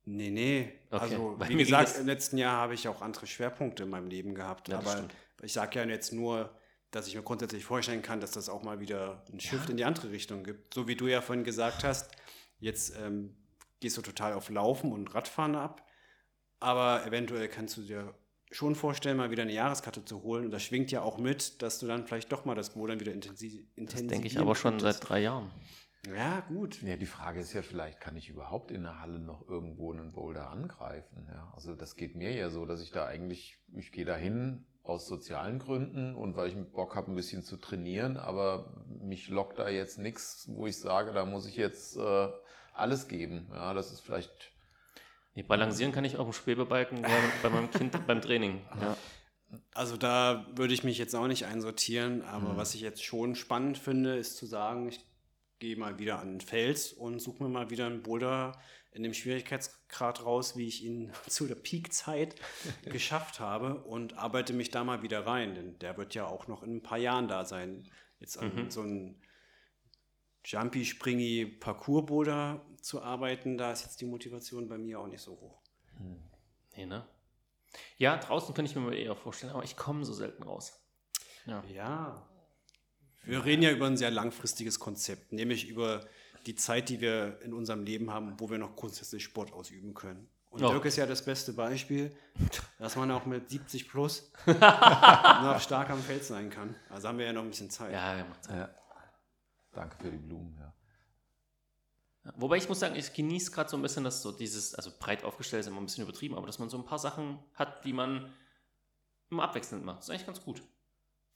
Nee, nee. Okay, Also, weil wie gesagt, im letzten Jahr habe ich auch andere Schwerpunkte in meinem Leben gehabt. Ja, aber stimmt. ich sage ja jetzt nur, dass ich mir grundsätzlich vorstellen kann, dass das auch mal wieder einen Shift in die andere Richtung gibt. So wie du ja vorhin gesagt hast, jetzt ähm, gehst du total auf Laufen und Radfahren ab, aber eventuell kannst du dir schon vorstellen, mal wieder eine Jahreskarte zu holen. Und das schwingt ja auch mit, dass du dann vielleicht doch mal das Bouldern wieder intensiv Das denke ich aber schon seit drei Jahren. Ja, gut. Ja, die Frage ist ja vielleicht, kann ich überhaupt in der Halle noch irgendwo einen Boulder angreifen? Ja, also das geht mir ja so, dass ich da eigentlich, ich gehe da hin aus sozialen Gründen und weil ich Bock habe, ein bisschen zu trainieren, aber mich lockt da jetzt nichts, wo ich sage, da muss ich jetzt äh, alles geben. Ja, das ist vielleicht Nee, balancieren kann ich auf dem Schwebebalken bei, bei meinem Kind beim Training. Ja. Also da würde ich mich jetzt auch nicht einsortieren, aber Mhm. was ich jetzt schon spannend finde, ist zu sagen, ich gehe mal wieder an den Fels und suche mir mal wieder einen Boulder in dem Schwierigkeitsgrad raus, wie ich ihn zu der Peakzeit geschafft habe und arbeite mich da mal wieder rein, denn der wird ja auch noch in ein paar Jahren da sein. Jetzt an Mhm. so einen Jumpy, Springy Parcours-Boulder zu arbeiten, da ist jetzt die Motivation bei mir auch nicht so hoch. Nee, ne? Ja, draußen könnte ich mir mal eher vorstellen, aber ich komme so selten raus. Ja. Ja. Wir reden ja über ein sehr langfristiges Konzept, nämlich über die Zeit, die wir in unserem Leben haben, wo wir noch grundsätzlich Sport ausüben können. Und Ja. Dirk ist ja das beste Beispiel, dass man auch mit 70 plus noch stark am Feld sein kann. Also haben wir ja noch ein bisschen Zeit. Ja, macht's. Ja. Danke für die Blumen, ja. Ja, Wobei ich muss sagen, ich genieße gerade so ein bisschen, dass so dieses, also breit aufgestellt ist immer ein bisschen übertrieben, aber dass man so ein paar Sachen hat, die man immer abwechselnd macht. Das ist eigentlich ganz gut.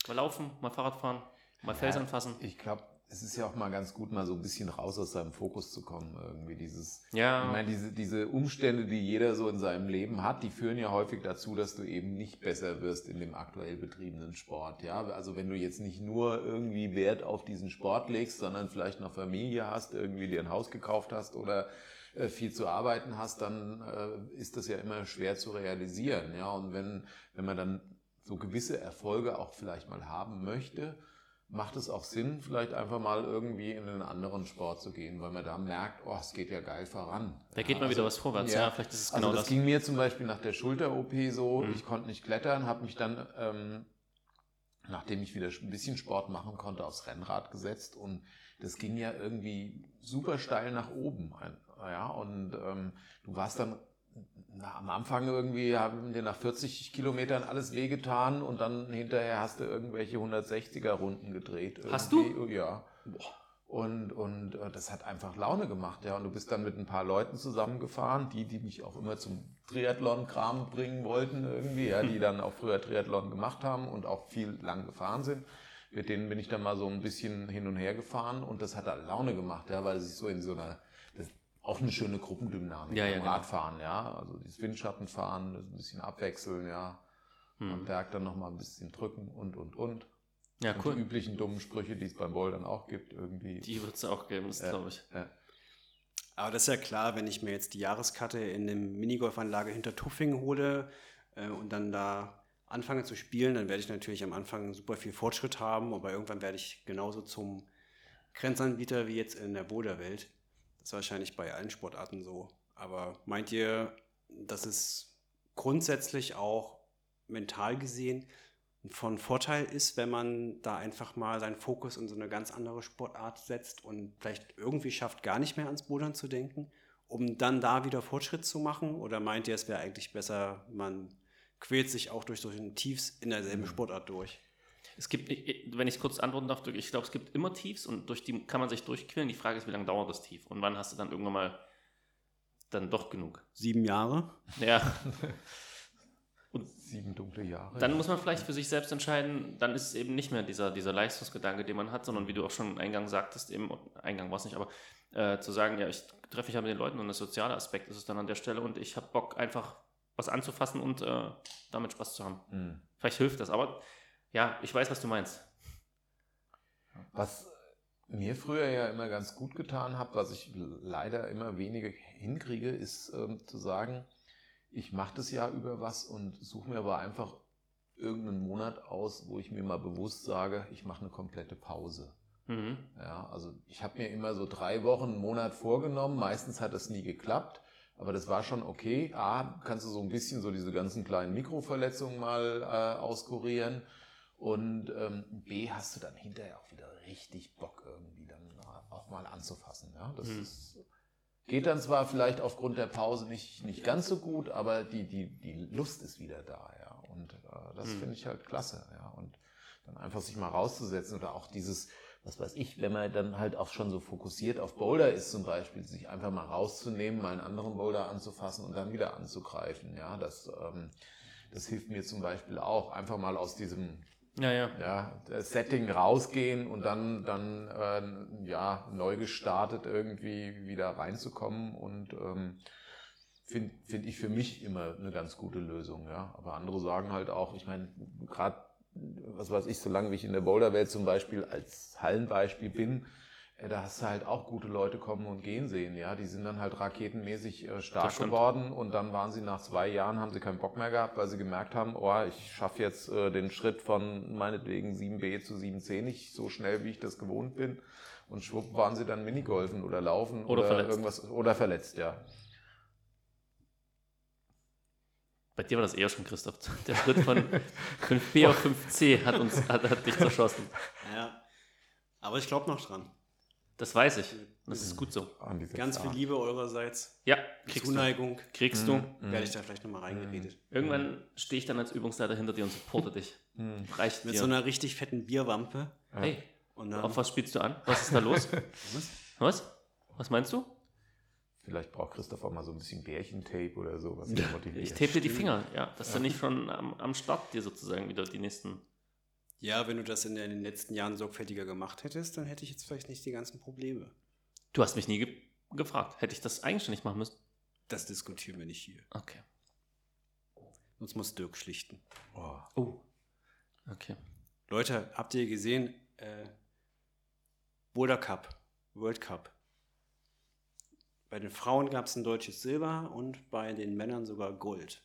Mal laufen, mal Fahrrad fahren, mal Fels anfassen. Ich glaube, es ist ja auch mal ganz gut, mal so ein bisschen raus aus seinem Fokus zu kommen. Irgendwie dieses, Ja. ich meine, diese, diese Umstände, die jeder so in seinem Leben hat, die führen ja häufig dazu, dass du eben nicht besser wirst in dem aktuell betriebenen Sport. Ja, also wenn du jetzt nicht nur irgendwie Wert auf diesen Sport legst, sondern vielleicht noch Familie hast, irgendwie dir ein Haus gekauft hast oder äh, viel zu arbeiten hast, dann äh, ist das ja immer schwer zu realisieren. Ja, und wenn, wenn man dann so gewisse Erfolge auch vielleicht mal haben möchte, macht es auch Sinn, vielleicht einfach mal irgendwie in einen anderen Sport zu gehen, weil man da merkt, oh, es geht ja geil voran. Da geht mal wieder was vorwärts. Ja, vielleicht ist es also genau das, das. ging mir zum Beispiel nach der Schulter-OP so, Mhm. ich konnte nicht klettern, habe mich dann, ähm, nachdem ich wieder ein bisschen Sport machen konnte, aufs Rennrad gesetzt und das ging ja irgendwie super steil nach oben. Ja, und ähm, du warst dann na, am Anfang irgendwie, haben dir nach 40 Kilometern alles wehgetan und dann hinterher hast du irgendwelche 160er Runden gedreht. Hast irgendwie. Ja. Und, und äh, das hat einfach Laune gemacht, ja. Und du bist dann mit ein paar Leuten zusammengefahren, die, die mich auch immer zum Triathlon-Kram bringen wollten irgendwie, ja, die dann auch früher Triathlon gemacht haben und auch viel lang gefahren sind. Mit denen bin ich dann mal so ein bisschen hin und her gefahren und das hat dann Laune gemacht, ja, weil es sich so in so einer, auch eine schöne Gruppendynamik Ja, ja, beim genau. Radfahren, ja. Also dieses Windschattenfahren, das ein bisschen abwechseln, ja. Am Hm. Berg dann nochmal ein bisschen drücken und, und, und. Ja, Und cool. die üblichen dummen Sprüche, die es beim Bouldern auch gibt, irgendwie. Die wird es auch geben, das Ja. glaube ich. Ja. Aber das ist ja klar, wenn ich mir jetzt die Jahreskarte in der Minigolfanlage hinter Tuffing hole äh, und dann da anfange zu spielen, dann werde ich natürlich am Anfang super viel Fortschritt haben, aber irgendwann werde ich genauso zum Grenzanbieter wie jetzt in der Boulderwelt. Das ist wahrscheinlich bei allen Sportarten so. Aber meint ihr, dass es grundsätzlich auch mental gesehen von Vorteil ist, wenn man da einfach mal seinen Fokus in so eine ganz andere Sportart setzt und vielleicht irgendwie schafft, gar nicht mehr ans Bouldern zu denken, um dann da wieder Fortschritt zu machen? Oder meint ihr, es wäre eigentlich besser, man quält sich auch durch solche Tiefs in derselben Sportart durch? Es gibt, wenn ich kurz antworten darf, ich glaube, es gibt immer Tiefs und durch die kann man sich durchquälen. Die Frage ist, wie lange dauert das Tief und wann hast du dann irgendwann mal dann doch genug. Sieben Jahre? Ja, Sieben dunkle Jahre. dann muss man vielleicht für sich selbst entscheiden, dann ist es eben nicht mehr dieser, dieser Leistungsgedanke, den man hat, sondern wie du auch schon eingangs sagtest, eben, Eingang war es nicht, aber äh, zu sagen, ja, ich treffe mich ja mit den Leuten und der soziale Aspekt ist es dann an der Stelle und ich habe Bock, einfach was anzufassen und äh, damit Spaß zu haben. Mhm. Vielleicht hilft das, aber ja, ich weiß, was du meinst. Was mir früher ja immer ganz gut getan hat, was ich leider immer weniger hinkriege, ist ähm, zu sagen, ich mache das Jahr über was und suche mir aber einfach irgendeinen Monat aus, wo ich mir mal bewusst sage, ich mache eine komplette Pause. Mhm. Ja, also ich habe mir immer so drei Wochen, einen Monat vorgenommen. Meistens hat das nie geklappt, aber das war schon okay. A, kannst du so ein bisschen so diese ganzen kleinen Mikroverletzungen mal äh, auskurieren. Und ähm, B, hast du dann hinterher auch wieder richtig Bock irgendwie dann auch mal anzufassen. Ja, das Mhm. ist, geht dann zwar vielleicht aufgrund der Pause nicht, nicht ganz so gut, aber die, die, die Lust ist wieder da. Ja. Und äh, das mhm. finde ich halt klasse, ja. Und dann einfach sich mal rauszusetzen oder auch dieses, was weiß ich, wenn man dann halt auch schon so fokussiert auf Boulder ist zum Beispiel, sich einfach mal rauszunehmen, mal einen anderen Boulder anzufassen und dann wieder anzugreifen. Ja, das, ähm, das hilft mir zum Beispiel auch, einfach mal aus diesem ja, ja. Ja, Setting rausgehen und dann, dann äh, ja, neu gestartet irgendwie wieder reinzukommen und ähm, finde find ich für mich immer eine ganz gute Lösung. Ja. Aber andere sagen halt auch, ich meine, gerade was weiß ich, solange ich in der Boulderwelt zum Beispiel als Hallenbeispiel bin, da hast du halt auch gute Leute kommen und gehen sehen, ja. Die sind dann halt raketenmäßig äh, stark geworden und dann waren sie nach zwei Jahren, haben sie keinen Bock mehr gehabt, weil sie gemerkt haben, oh, ich schaffe jetzt äh, den Schritt von meinetwegen 7b zu 7c nicht so schnell, wie ich das gewohnt bin. Und schwupp waren sie dann Minigolfen oder Laufen oder, oder verletzt. irgendwas oder verletzt, ja. Bei dir war das eher schon, Christoph. Der Schritt von 5b auf 5c hat, uns, hat, hat dich zerschossen. Ja, aber ich glaube noch dran. Das weiß ich. Das ist gut so. Ganz viel Liebe eurerseits. Ja, kriegst Zuneigung. Du. Kriegst du. Mhm. Werde ich da vielleicht nochmal reingeredet. Mhm. Irgendwann stehe ich dann als Übungsleiter hinter dir und supporte dich. Mhm. Reicht Mit dir. so einer richtig fetten Bierwampe. Hey, auf was spielst du an? Was ist da los? was? Was? Was meinst du? Vielleicht braucht Christoph auch mal so ein bisschen Bärchentape oder so, was ja. motiviert. Ich tape dir die Finger, ja. Dass ja. du nicht schon am, am Start dir sozusagen wieder die nächsten. Ja, wenn du das in den letzten Jahren sorgfältiger gemacht hättest, dann hätte ich jetzt vielleicht nicht die ganzen Probleme. Du hast mich nie ge gefragt. Hätte ich das eigenständig machen müssen? Das diskutieren wir nicht hier. Okay. Sonst muss Dirk schlichten. Oh. oh. Okay. Leute, habt ihr gesehen? Äh, Boulder Cup, World Cup. Bei den Frauen gab es ein deutsches Silber und bei den Männern sogar Gold.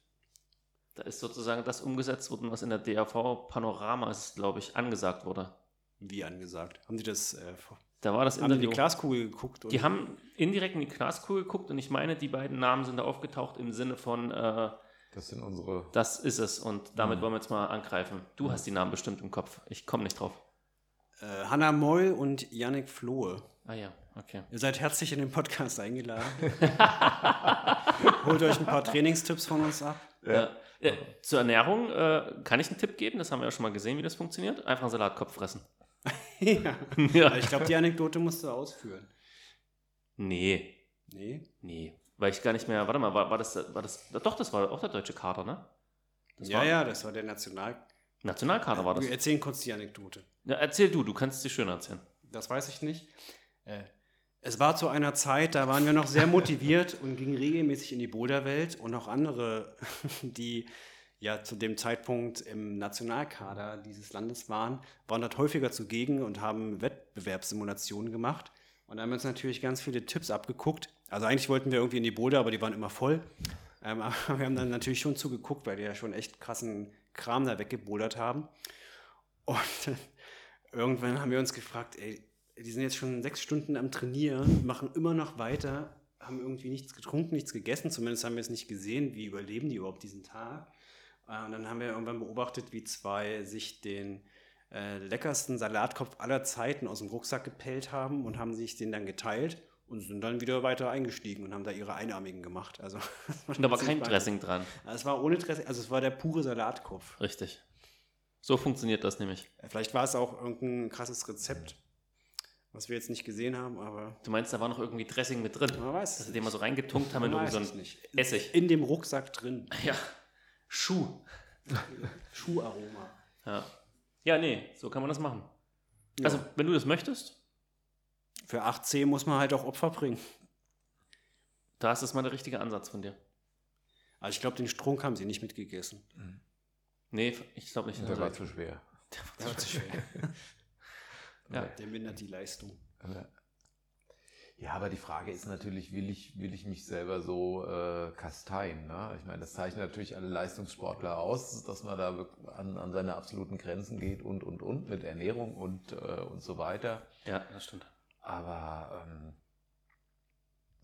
Da ist sozusagen das umgesetzt worden, was in der DAV Panorama ist, glaube ich, angesagt wurde. Wie angesagt? Haben die das äh, da war das haben Interview. die Glaskugel geguckt? Oder? Die haben indirekt in die Glaskugel geguckt und ich meine, die beiden Namen sind da aufgetaucht im Sinne von äh, Das sind unsere. Das ist es und damit mhm. wollen wir jetzt mal angreifen. Du mhm. hast die Namen bestimmt im Kopf. Ich komme nicht drauf. Äh, Hanna Moll und Yannick Flohe. Ah ja, okay. Ihr seid herzlich in den Podcast eingeladen. Holt euch ein paar Trainingstipps von uns ab. Ja. Ja, zur Ernährung äh, kann ich einen Tipp geben, das haben wir ja schon mal gesehen, wie das funktioniert. Einfach einen Salatkopf fressen. ja. ja. Ich glaube, die Anekdote musst du ausführen. Nee. Nee? Nee. Weil ich gar nicht mehr, warte mal, war, war, das, war das, doch, das war auch der deutsche Kader, ne? Das ja, war, ja, das war der National... Nationalkader war das. Wir erzählen kurz die Anekdote. Ja, erzähl du, du kannst sie schön erzählen. Das weiß ich nicht. Äh, es war zu einer Zeit, da waren wir noch sehr motiviert und gingen regelmäßig in die Boulderwelt und auch andere, die ja zu dem Zeitpunkt im Nationalkader dieses Landes waren, waren dort häufiger zugegen und haben Wettbewerbssimulationen gemacht. Und da haben wir uns natürlich ganz viele Tipps abgeguckt. Also eigentlich wollten wir irgendwie in die Boulder, aber die waren immer voll. Ähm, aber wir haben dann natürlich schon zugeguckt, weil die ja schon echt krassen Kram da weggebouldert haben. Und irgendwann haben wir uns gefragt, ey, die sind jetzt schon sechs Stunden am Trainieren, machen immer noch weiter, haben irgendwie nichts getrunken, nichts gegessen, zumindest haben wir es nicht gesehen, wie überleben die überhaupt diesen Tag. Äh, und dann haben wir irgendwann beobachtet, wie zwei sich den äh, leckersten Salatkopf aller Zeiten aus dem Rucksack gepellt haben und haben sich den dann geteilt und sind dann wieder weiter eingestiegen und haben da ihre Einarmigen gemacht. Also, und da war kein Dressing dran. Es war ohne Dressing, also es war der pure Salatkopf. Richtig. So funktioniert das nämlich. Vielleicht war es auch irgendein krasses Rezept, was wir jetzt nicht gesehen haben, aber. Du meinst, da war noch irgendwie Dressing mit drin? Man weiß. Dass sie den mal so reingetunkt haben in irgendeinen so Essig. In dem Rucksack drin. Ja. Schuh. Schuharoma. Ja. Ja, nee, so kann man das machen. Ja. Also, wenn du das möchtest. Für 8C muss man halt auch Opfer bringen. Da ist das mal der richtige Ansatz von dir. Also ich glaube, den Strunk haben sie nicht mitgegessen. Mhm. Nee, ich glaube nicht. Der also war zu schwer. Der war zu schwer. ja. Der mindert die Leistung. Ja, aber die Frage ist natürlich, will ich, will ich mich selber so äh, kasteien? Ne? Ich meine, das zeichnet natürlich alle Leistungssportler aus, dass man da an, an seine absoluten Grenzen geht und, und, und mit Ernährung und, äh, und so weiter. Ja, das stimmt. Aber ähm,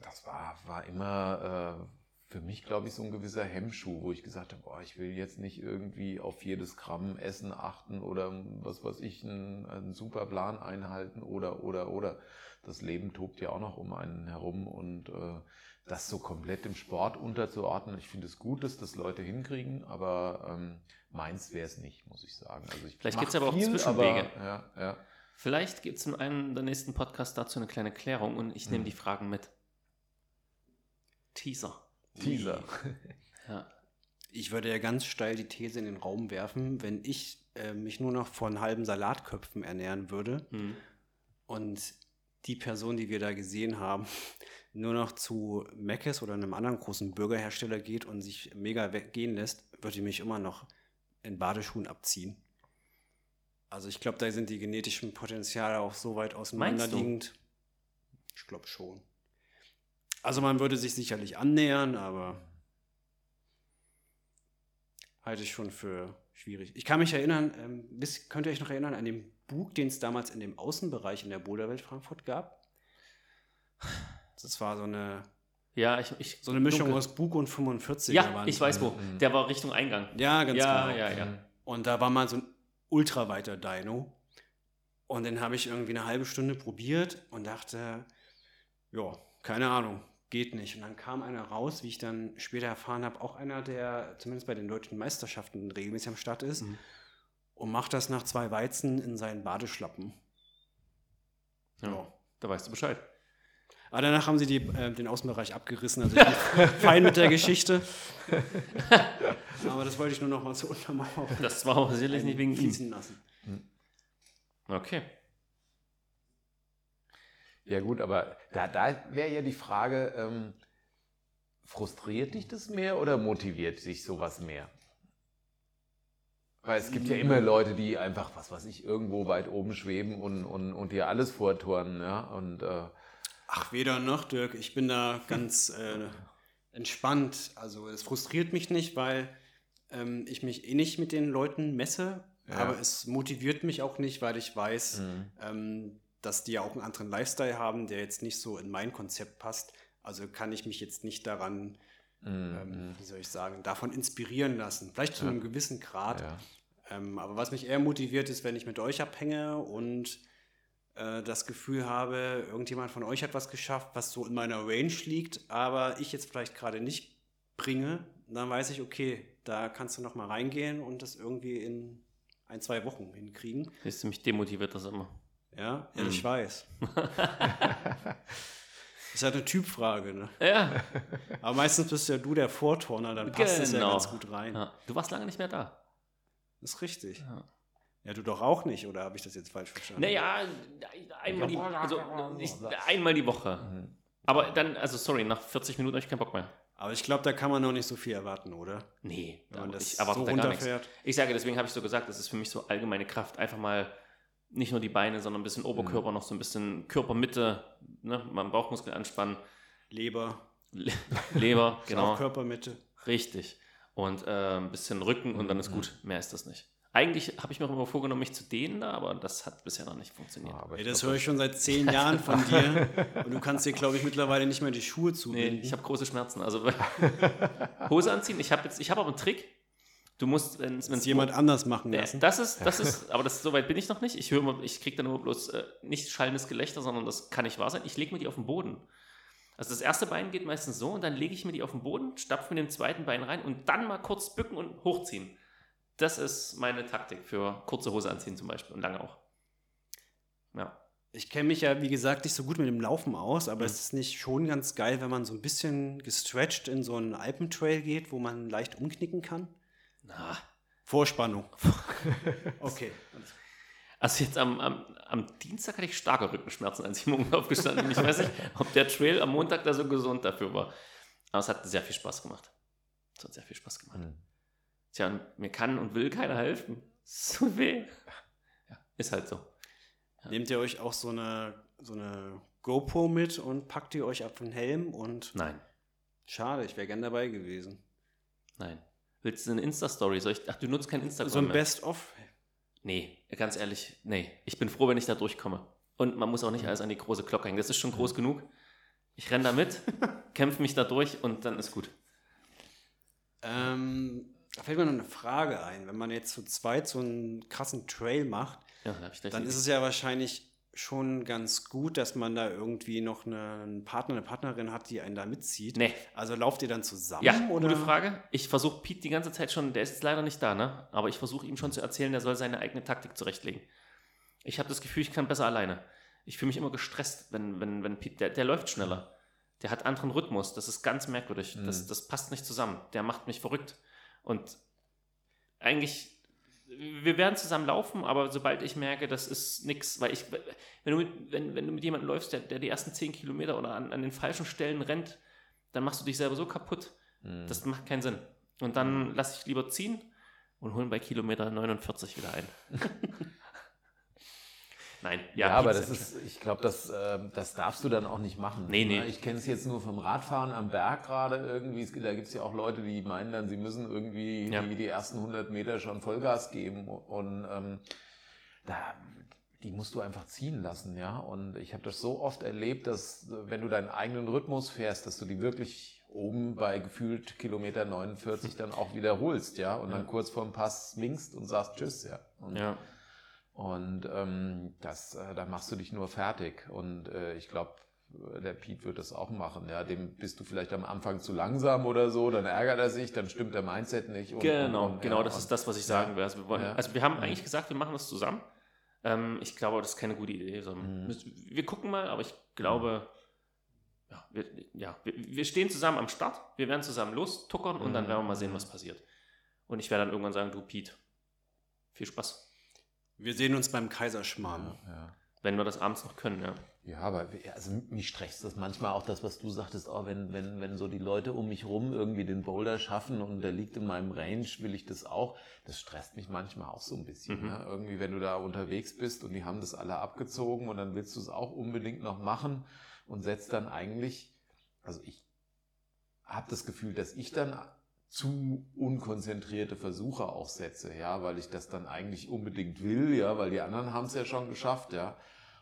das war, war immer äh, für mich, glaube ich, so ein gewisser Hemmschuh, wo ich gesagt habe, boah, ich will jetzt nicht irgendwie auf jedes Gramm Essen achten oder was weiß ich, einen, einen super Plan einhalten oder, oder, oder das Leben tobt ja auch noch um einen herum und äh, das so komplett dem Sport unterzuordnen. Ich finde es gut, dass das Leute hinkriegen, aber ähm, meins wäre es nicht, muss ich sagen. Also ich Vielleicht mach gibt's aber auch viel, Zwischenwege. Aber, ja, ja. Vielleicht gibt es in einem der nächsten Podcasts dazu eine kleine Klärung und ich nehme Hm. die Fragen mit. Teaser. Teaser. Ja. Ich würde ja ganz steil die These in den Raum werfen, wenn ich äh, mich nur noch von halben Salatköpfen ernähren würde Hm. und die Person, die wir da gesehen haben, nur noch zu Mc's oder einem anderen großen Burgerhersteller geht und sich mega weggehen lässt, würde ich mich immer noch in Badeschuhen abziehen. Also ich glaube, da sind die genetischen Potenziale auch so weit auseinanderliegend. Ich glaube schon. Also man würde sich sicherlich annähern, aber halte ich schon für schwierig. Ich kann mich erinnern, ähm, könnt ihr euch noch erinnern an den Bug, den es damals in dem Außenbereich in der Boulderwelt Frankfurt gab? Das war so eine, Ja, ich, ich so eine Mischung dunkel. aus Bug und 45er. Ja, ich weiß wo. Mhm. Der war Richtung Eingang. Ja, ganz ja, genau. ja, ja. Und da war mal so ein ultraweiter Dino. Und den habe ich irgendwie eine halbe Stunde probiert und dachte, ja, keine Ahnung, geht nicht. Und dann kam einer raus, wie ich dann später erfahren habe, auch einer, der zumindest bei den deutschen Meisterschaften regelmäßig am Start ist, Mhm. und macht das nach zwei Weizen in seinen Badeschlappen. Ja. Ja. Da weißt du Bescheid. Aber danach haben sie die, äh, den Außenbereich abgerissen. Also ich bin fein mit der Geschichte. Aber das wollte ich nur noch mal so untermauern. Das war aber sicherlich nicht wegen ihm. fließen lassen. Okay. Ja gut, aber da, da wäre ja die Frage, ähm, frustriert dich das mehr oder motiviert dich sowas mehr? Weil es gibt ja immer Leute, die einfach, was weiß ich, irgendwo weit oben schweben und, und, und dir alles vorturnen, ja. Und äh, Ach, weder noch, Dirk. Ich bin da ganz äh, entspannt. Also es frustriert mich nicht, weil ähm, ich mich eh nicht mit den Leuten messe. Ja. Aber es motiviert mich auch nicht, weil ich weiß, Mhm. ähm, dass die ja auch einen anderen Lifestyle haben, der jetzt nicht so in mein Konzept passt. Also kann ich mich jetzt nicht daran, ähm, wie soll ich sagen, davon inspirieren lassen. Vielleicht zu Ja. einem gewissen Grad. ja. Ähm, aber was mich eher motiviert, ist, wenn ich mit euch abhänge und äh, das Gefühl habe, irgendjemand von euch hat was geschafft, was so in meiner Range liegt, aber ich jetzt vielleicht gerade nicht bringe, dann weiß ich, okay, da kannst du noch mal reingehen und das irgendwie in ein, zwei Wochen hinkriegen. Du, mich demotiviert das immer. Ja, ja Mhm. ich weiß. ist halt eine Typfrage, ne? Ja, Aber meistens bist ja du der Vorturner, dann passt es ja Genau. ganz gut rein. ja. Du warst lange nicht mehr da. Ist richtig. Ja. Ja, du doch auch nicht, oder habe ich das jetzt falsch verstanden? Naja, einmal die, also, ich, einmal die Woche. Mhm. Aber dann, also sorry, nach 40 Minuten habe ich keinen Bock mehr. Aber ich glaube, da kann man noch nicht so viel erwarten, oder? Nee, Wenn man da- das ich erwarte so da gar nichts. runterfährt. Ich sage, deswegen habe ich so gesagt, das ist für mich so allgemeine Kraft. Einfach mal nicht nur die Beine, sondern ein bisschen Oberkörper, noch so ein bisschen Körpermitte, ne? mal Bauchmuskel anspannen, Leber, Le Leber, genau. auch Körpermitte. richtig. Und äh, ein bisschen Rücken und dann ist gut. Mehr ist das nicht. Eigentlich habe ich mir auch immer vorgenommen, mich zu dehnen, da, aber das hat bisher noch nicht funktioniert. Aber Ey, das glaub, höre ich schon seit zehn Jahren von dir. Und du kannst dir, glaube ich, mittlerweile nicht mehr die Schuhe Nee, zubinden. ich habe große Schmerzen. Also Hose anziehen. Ich habe jetzt, ich habe aber einen Trick. Du musst, wenn es jemand anders machen lassen. das ist, das ist, aber das, so weit bin ich noch nicht. Ich höre immer, ich kriege dann nur bloß äh, nicht schallendes Gelächter, sondern das kann nicht wahr sein. Ich lege mir die auf den Boden. Also das erste Bein geht meistens so und dann lege ich mir die auf den Boden, stapfe mit dem zweiten Bein rein und dann mal kurz bücken und hochziehen. Das ist meine Taktik für kurze Hose anziehen zum Beispiel und lange auch. Ja. Ich kenne mich ja, wie gesagt, nicht so gut mit dem Laufen aus, aber Mhm. es ist nicht schon ganz geil, wenn man so ein bisschen gestretched in so einen Alpentrail geht, wo man leicht umknicken kann? Na, Vorspannung. Okay. Also jetzt am, am, am Dienstag hatte ich starke Rückenschmerzen, als ich morgen aufgestanden bin. Ich weiß nicht, ob der Trail am Montag da so gesund dafür war. Aber es hat sehr viel Spaß gemacht. Es hat sehr viel Spaß gemacht. Mhm. Tja, mir kann und will keiner helfen. So weh. Ja, ist halt so. Nehmt ihr euch auch so eine, so eine GoPro mit und packt ihr euch auf den Helm und Nein, schade, ich wäre gern dabei gewesen. nein. Willst du eine Insta-Story? Ach, du nutzt kein Instagram So ein. Best-of. Nee, ganz ehrlich, nee. Ich bin froh, wenn ich da durchkomme. Und man muss auch nicht alles an die große Glocke hängen. Das ist schon groß genug. Ich renne da mit, kämpfe mich da durch und dann ist gut. Ähm, da fällt mir noch eine Frage ein. Wenn man jetzt zu zweit so einen krassen Trail macht, Ja, dann ist es ja wahrscheinlich schon ganz gut, dass man da irgendwie noch einen Partner, eine Partnerin hat, die einen da mitzieht. Nee. Also lauft ihr dann zusammen? Ja, oder? gute Frage. Ich versuche Pete die ganze Zeit schon, der ist jetzt leider nicht da, ne? Aber ich versuche ihm schon zu erzählen, der soll seine eigene Taktik zurechtlegen. Ich habe das Gefühl, ich kann besser alleine. Ich fühle mich immer gestresst, wenn, wenn, wenn Pete, der, der läuft schneller. Der hat anderen Rhythmus. Das ist ganz merkwürdig. Das, das passt nicht zusammen. Der macht mich verrückt. Und eigentlich, wir werden zusammen laufen, aber sobald ich merke, das ist nix, weil ich, wenn du mit, wenn, wenn du mit jemandem läufst, der, der die ersten 10 Kilometer oder an, an den falschen Stellen rennt, dann machst du dich selber so kaputt. Hm. Das macht keinen Sinn. Und dann lasse ich lieber ziehen und holen bei Kilometer 49 wieder ein. Nein, Ja, ja, aber das ist ich glaube, das, ähm, das darfst du dann auch nicht machen. Nee, nee. Ne? Ich kenne es jetzt nur vom Radfahren am Berg gerade irgendwie. Da gibt es ja auch Leute, die meinen dann, sie müssen irgendwie Ja. die, die ersten 100 Meter schon Vollgas geben. Und ähm, da, die musst du einfach ziehen lassen, ja. Und ich habe das so oft erlebt, dass äh, wenn du deinen eigenen Rhythmus fährst, dass du die wirklich oben bei gefühlt Kilometer 49 dann auch wiederholst, ja. Und dann kurz vorm Pass winkst und sagst Tschüss, ja. Und Ja, und ähm, das, äh, da machst du dich nur fertig. Und äh, ich glaube, der Pete wird das auch machen. Ja, dem bist du vielleicht am Anfang zu langsam oder so, dann ärgert er sich, dann stimmt der Mindset nicht. Und, genau, und, und, genau, ja, das ist das, was ich sagen will. Also wir, wollen, Ja. also wir haben eigentlich gesagt, wir machen das zusammen. Ähm, ich glaube, das ist keine gute Idee. sondern Mhm. Wir gucken mal, aber ich glaube, ja, wir, ja, wir, wir stehen zusammen am Start, wir werden zusammen lostuckern und dann Mhm. werden wir mal sehen, was passiert. Und ich werde dann irgendwann sagen, du Pete, viel Spaß. Wir sehen uns beim Kaiserschmarrn. Ja. Wenn wir das abends noch können, ja. Ja, aber also mich stresst das manchmal auch das, was du sagtest, oh, wenn, wenn, wenn so die Leute um mich rum irgendwie den Boulder schaffen und der liegt in meinem Range, will ich das auch. Das stresst mich manchmal auch so ein bisschen. Mhm. Ne? Irgendwie, wenn du da unterwegs bist und die haben das alle abgezogen und dann willst du es auch unbedingt noch machen und setzt dann eigentlich, also ich habe das Gefühl, dass ich dann zu unkonzentrierte Versuche auch setze, ja, weil ich das dann eigentlich unbedingt will, ja, weil die anderen haben es ja schon geschafft, ja.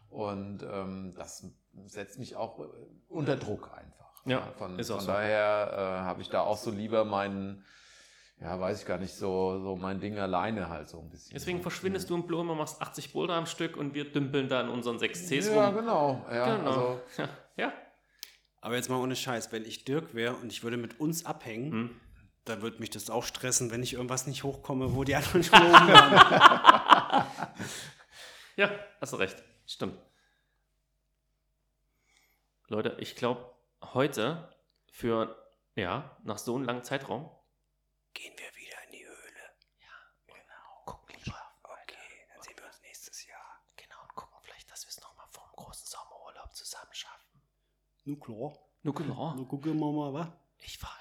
Und ähm, das setzt mich auch äh, unter Druck einfach. Ja, von, ist auch von so. daher äh, habe ich da auch so lieber meinen, ja, weiß ich gar nicht, so, so mein Ding alleine halt so ein bisschen. Deswegen verschwindest du im Blome, machst 80 Boulder am Stück und wir dümpeln da in unseren 6 Cs Ja, rum. genau. Ja, Genau. Also, Ja, ja. Aber jetzt mal ohne Scheiß, wenn ich Dirk wäre und ich würde mit uns abhängen, Hm. Dann würde mich das auch stressen, wenn ich irgendwas nicht hochkomme, wo die anderen schon oben waren. Ja, hast du recht. Stimmt. Leute, ich glaube, heute für, ja, nach so einem langen Zeitraum, Gehen wir wieder in die Höhle. genau, gucken lieber. Okay, dann sehen wir uns nächstes Jahr. Genau, und gucken vielleicht, dass wir es nochmal vor dem großen Sommerurlaub zusammen schaffen. Nu klar. Nur genau. Nu gucken wir mal, wa? Ich fahre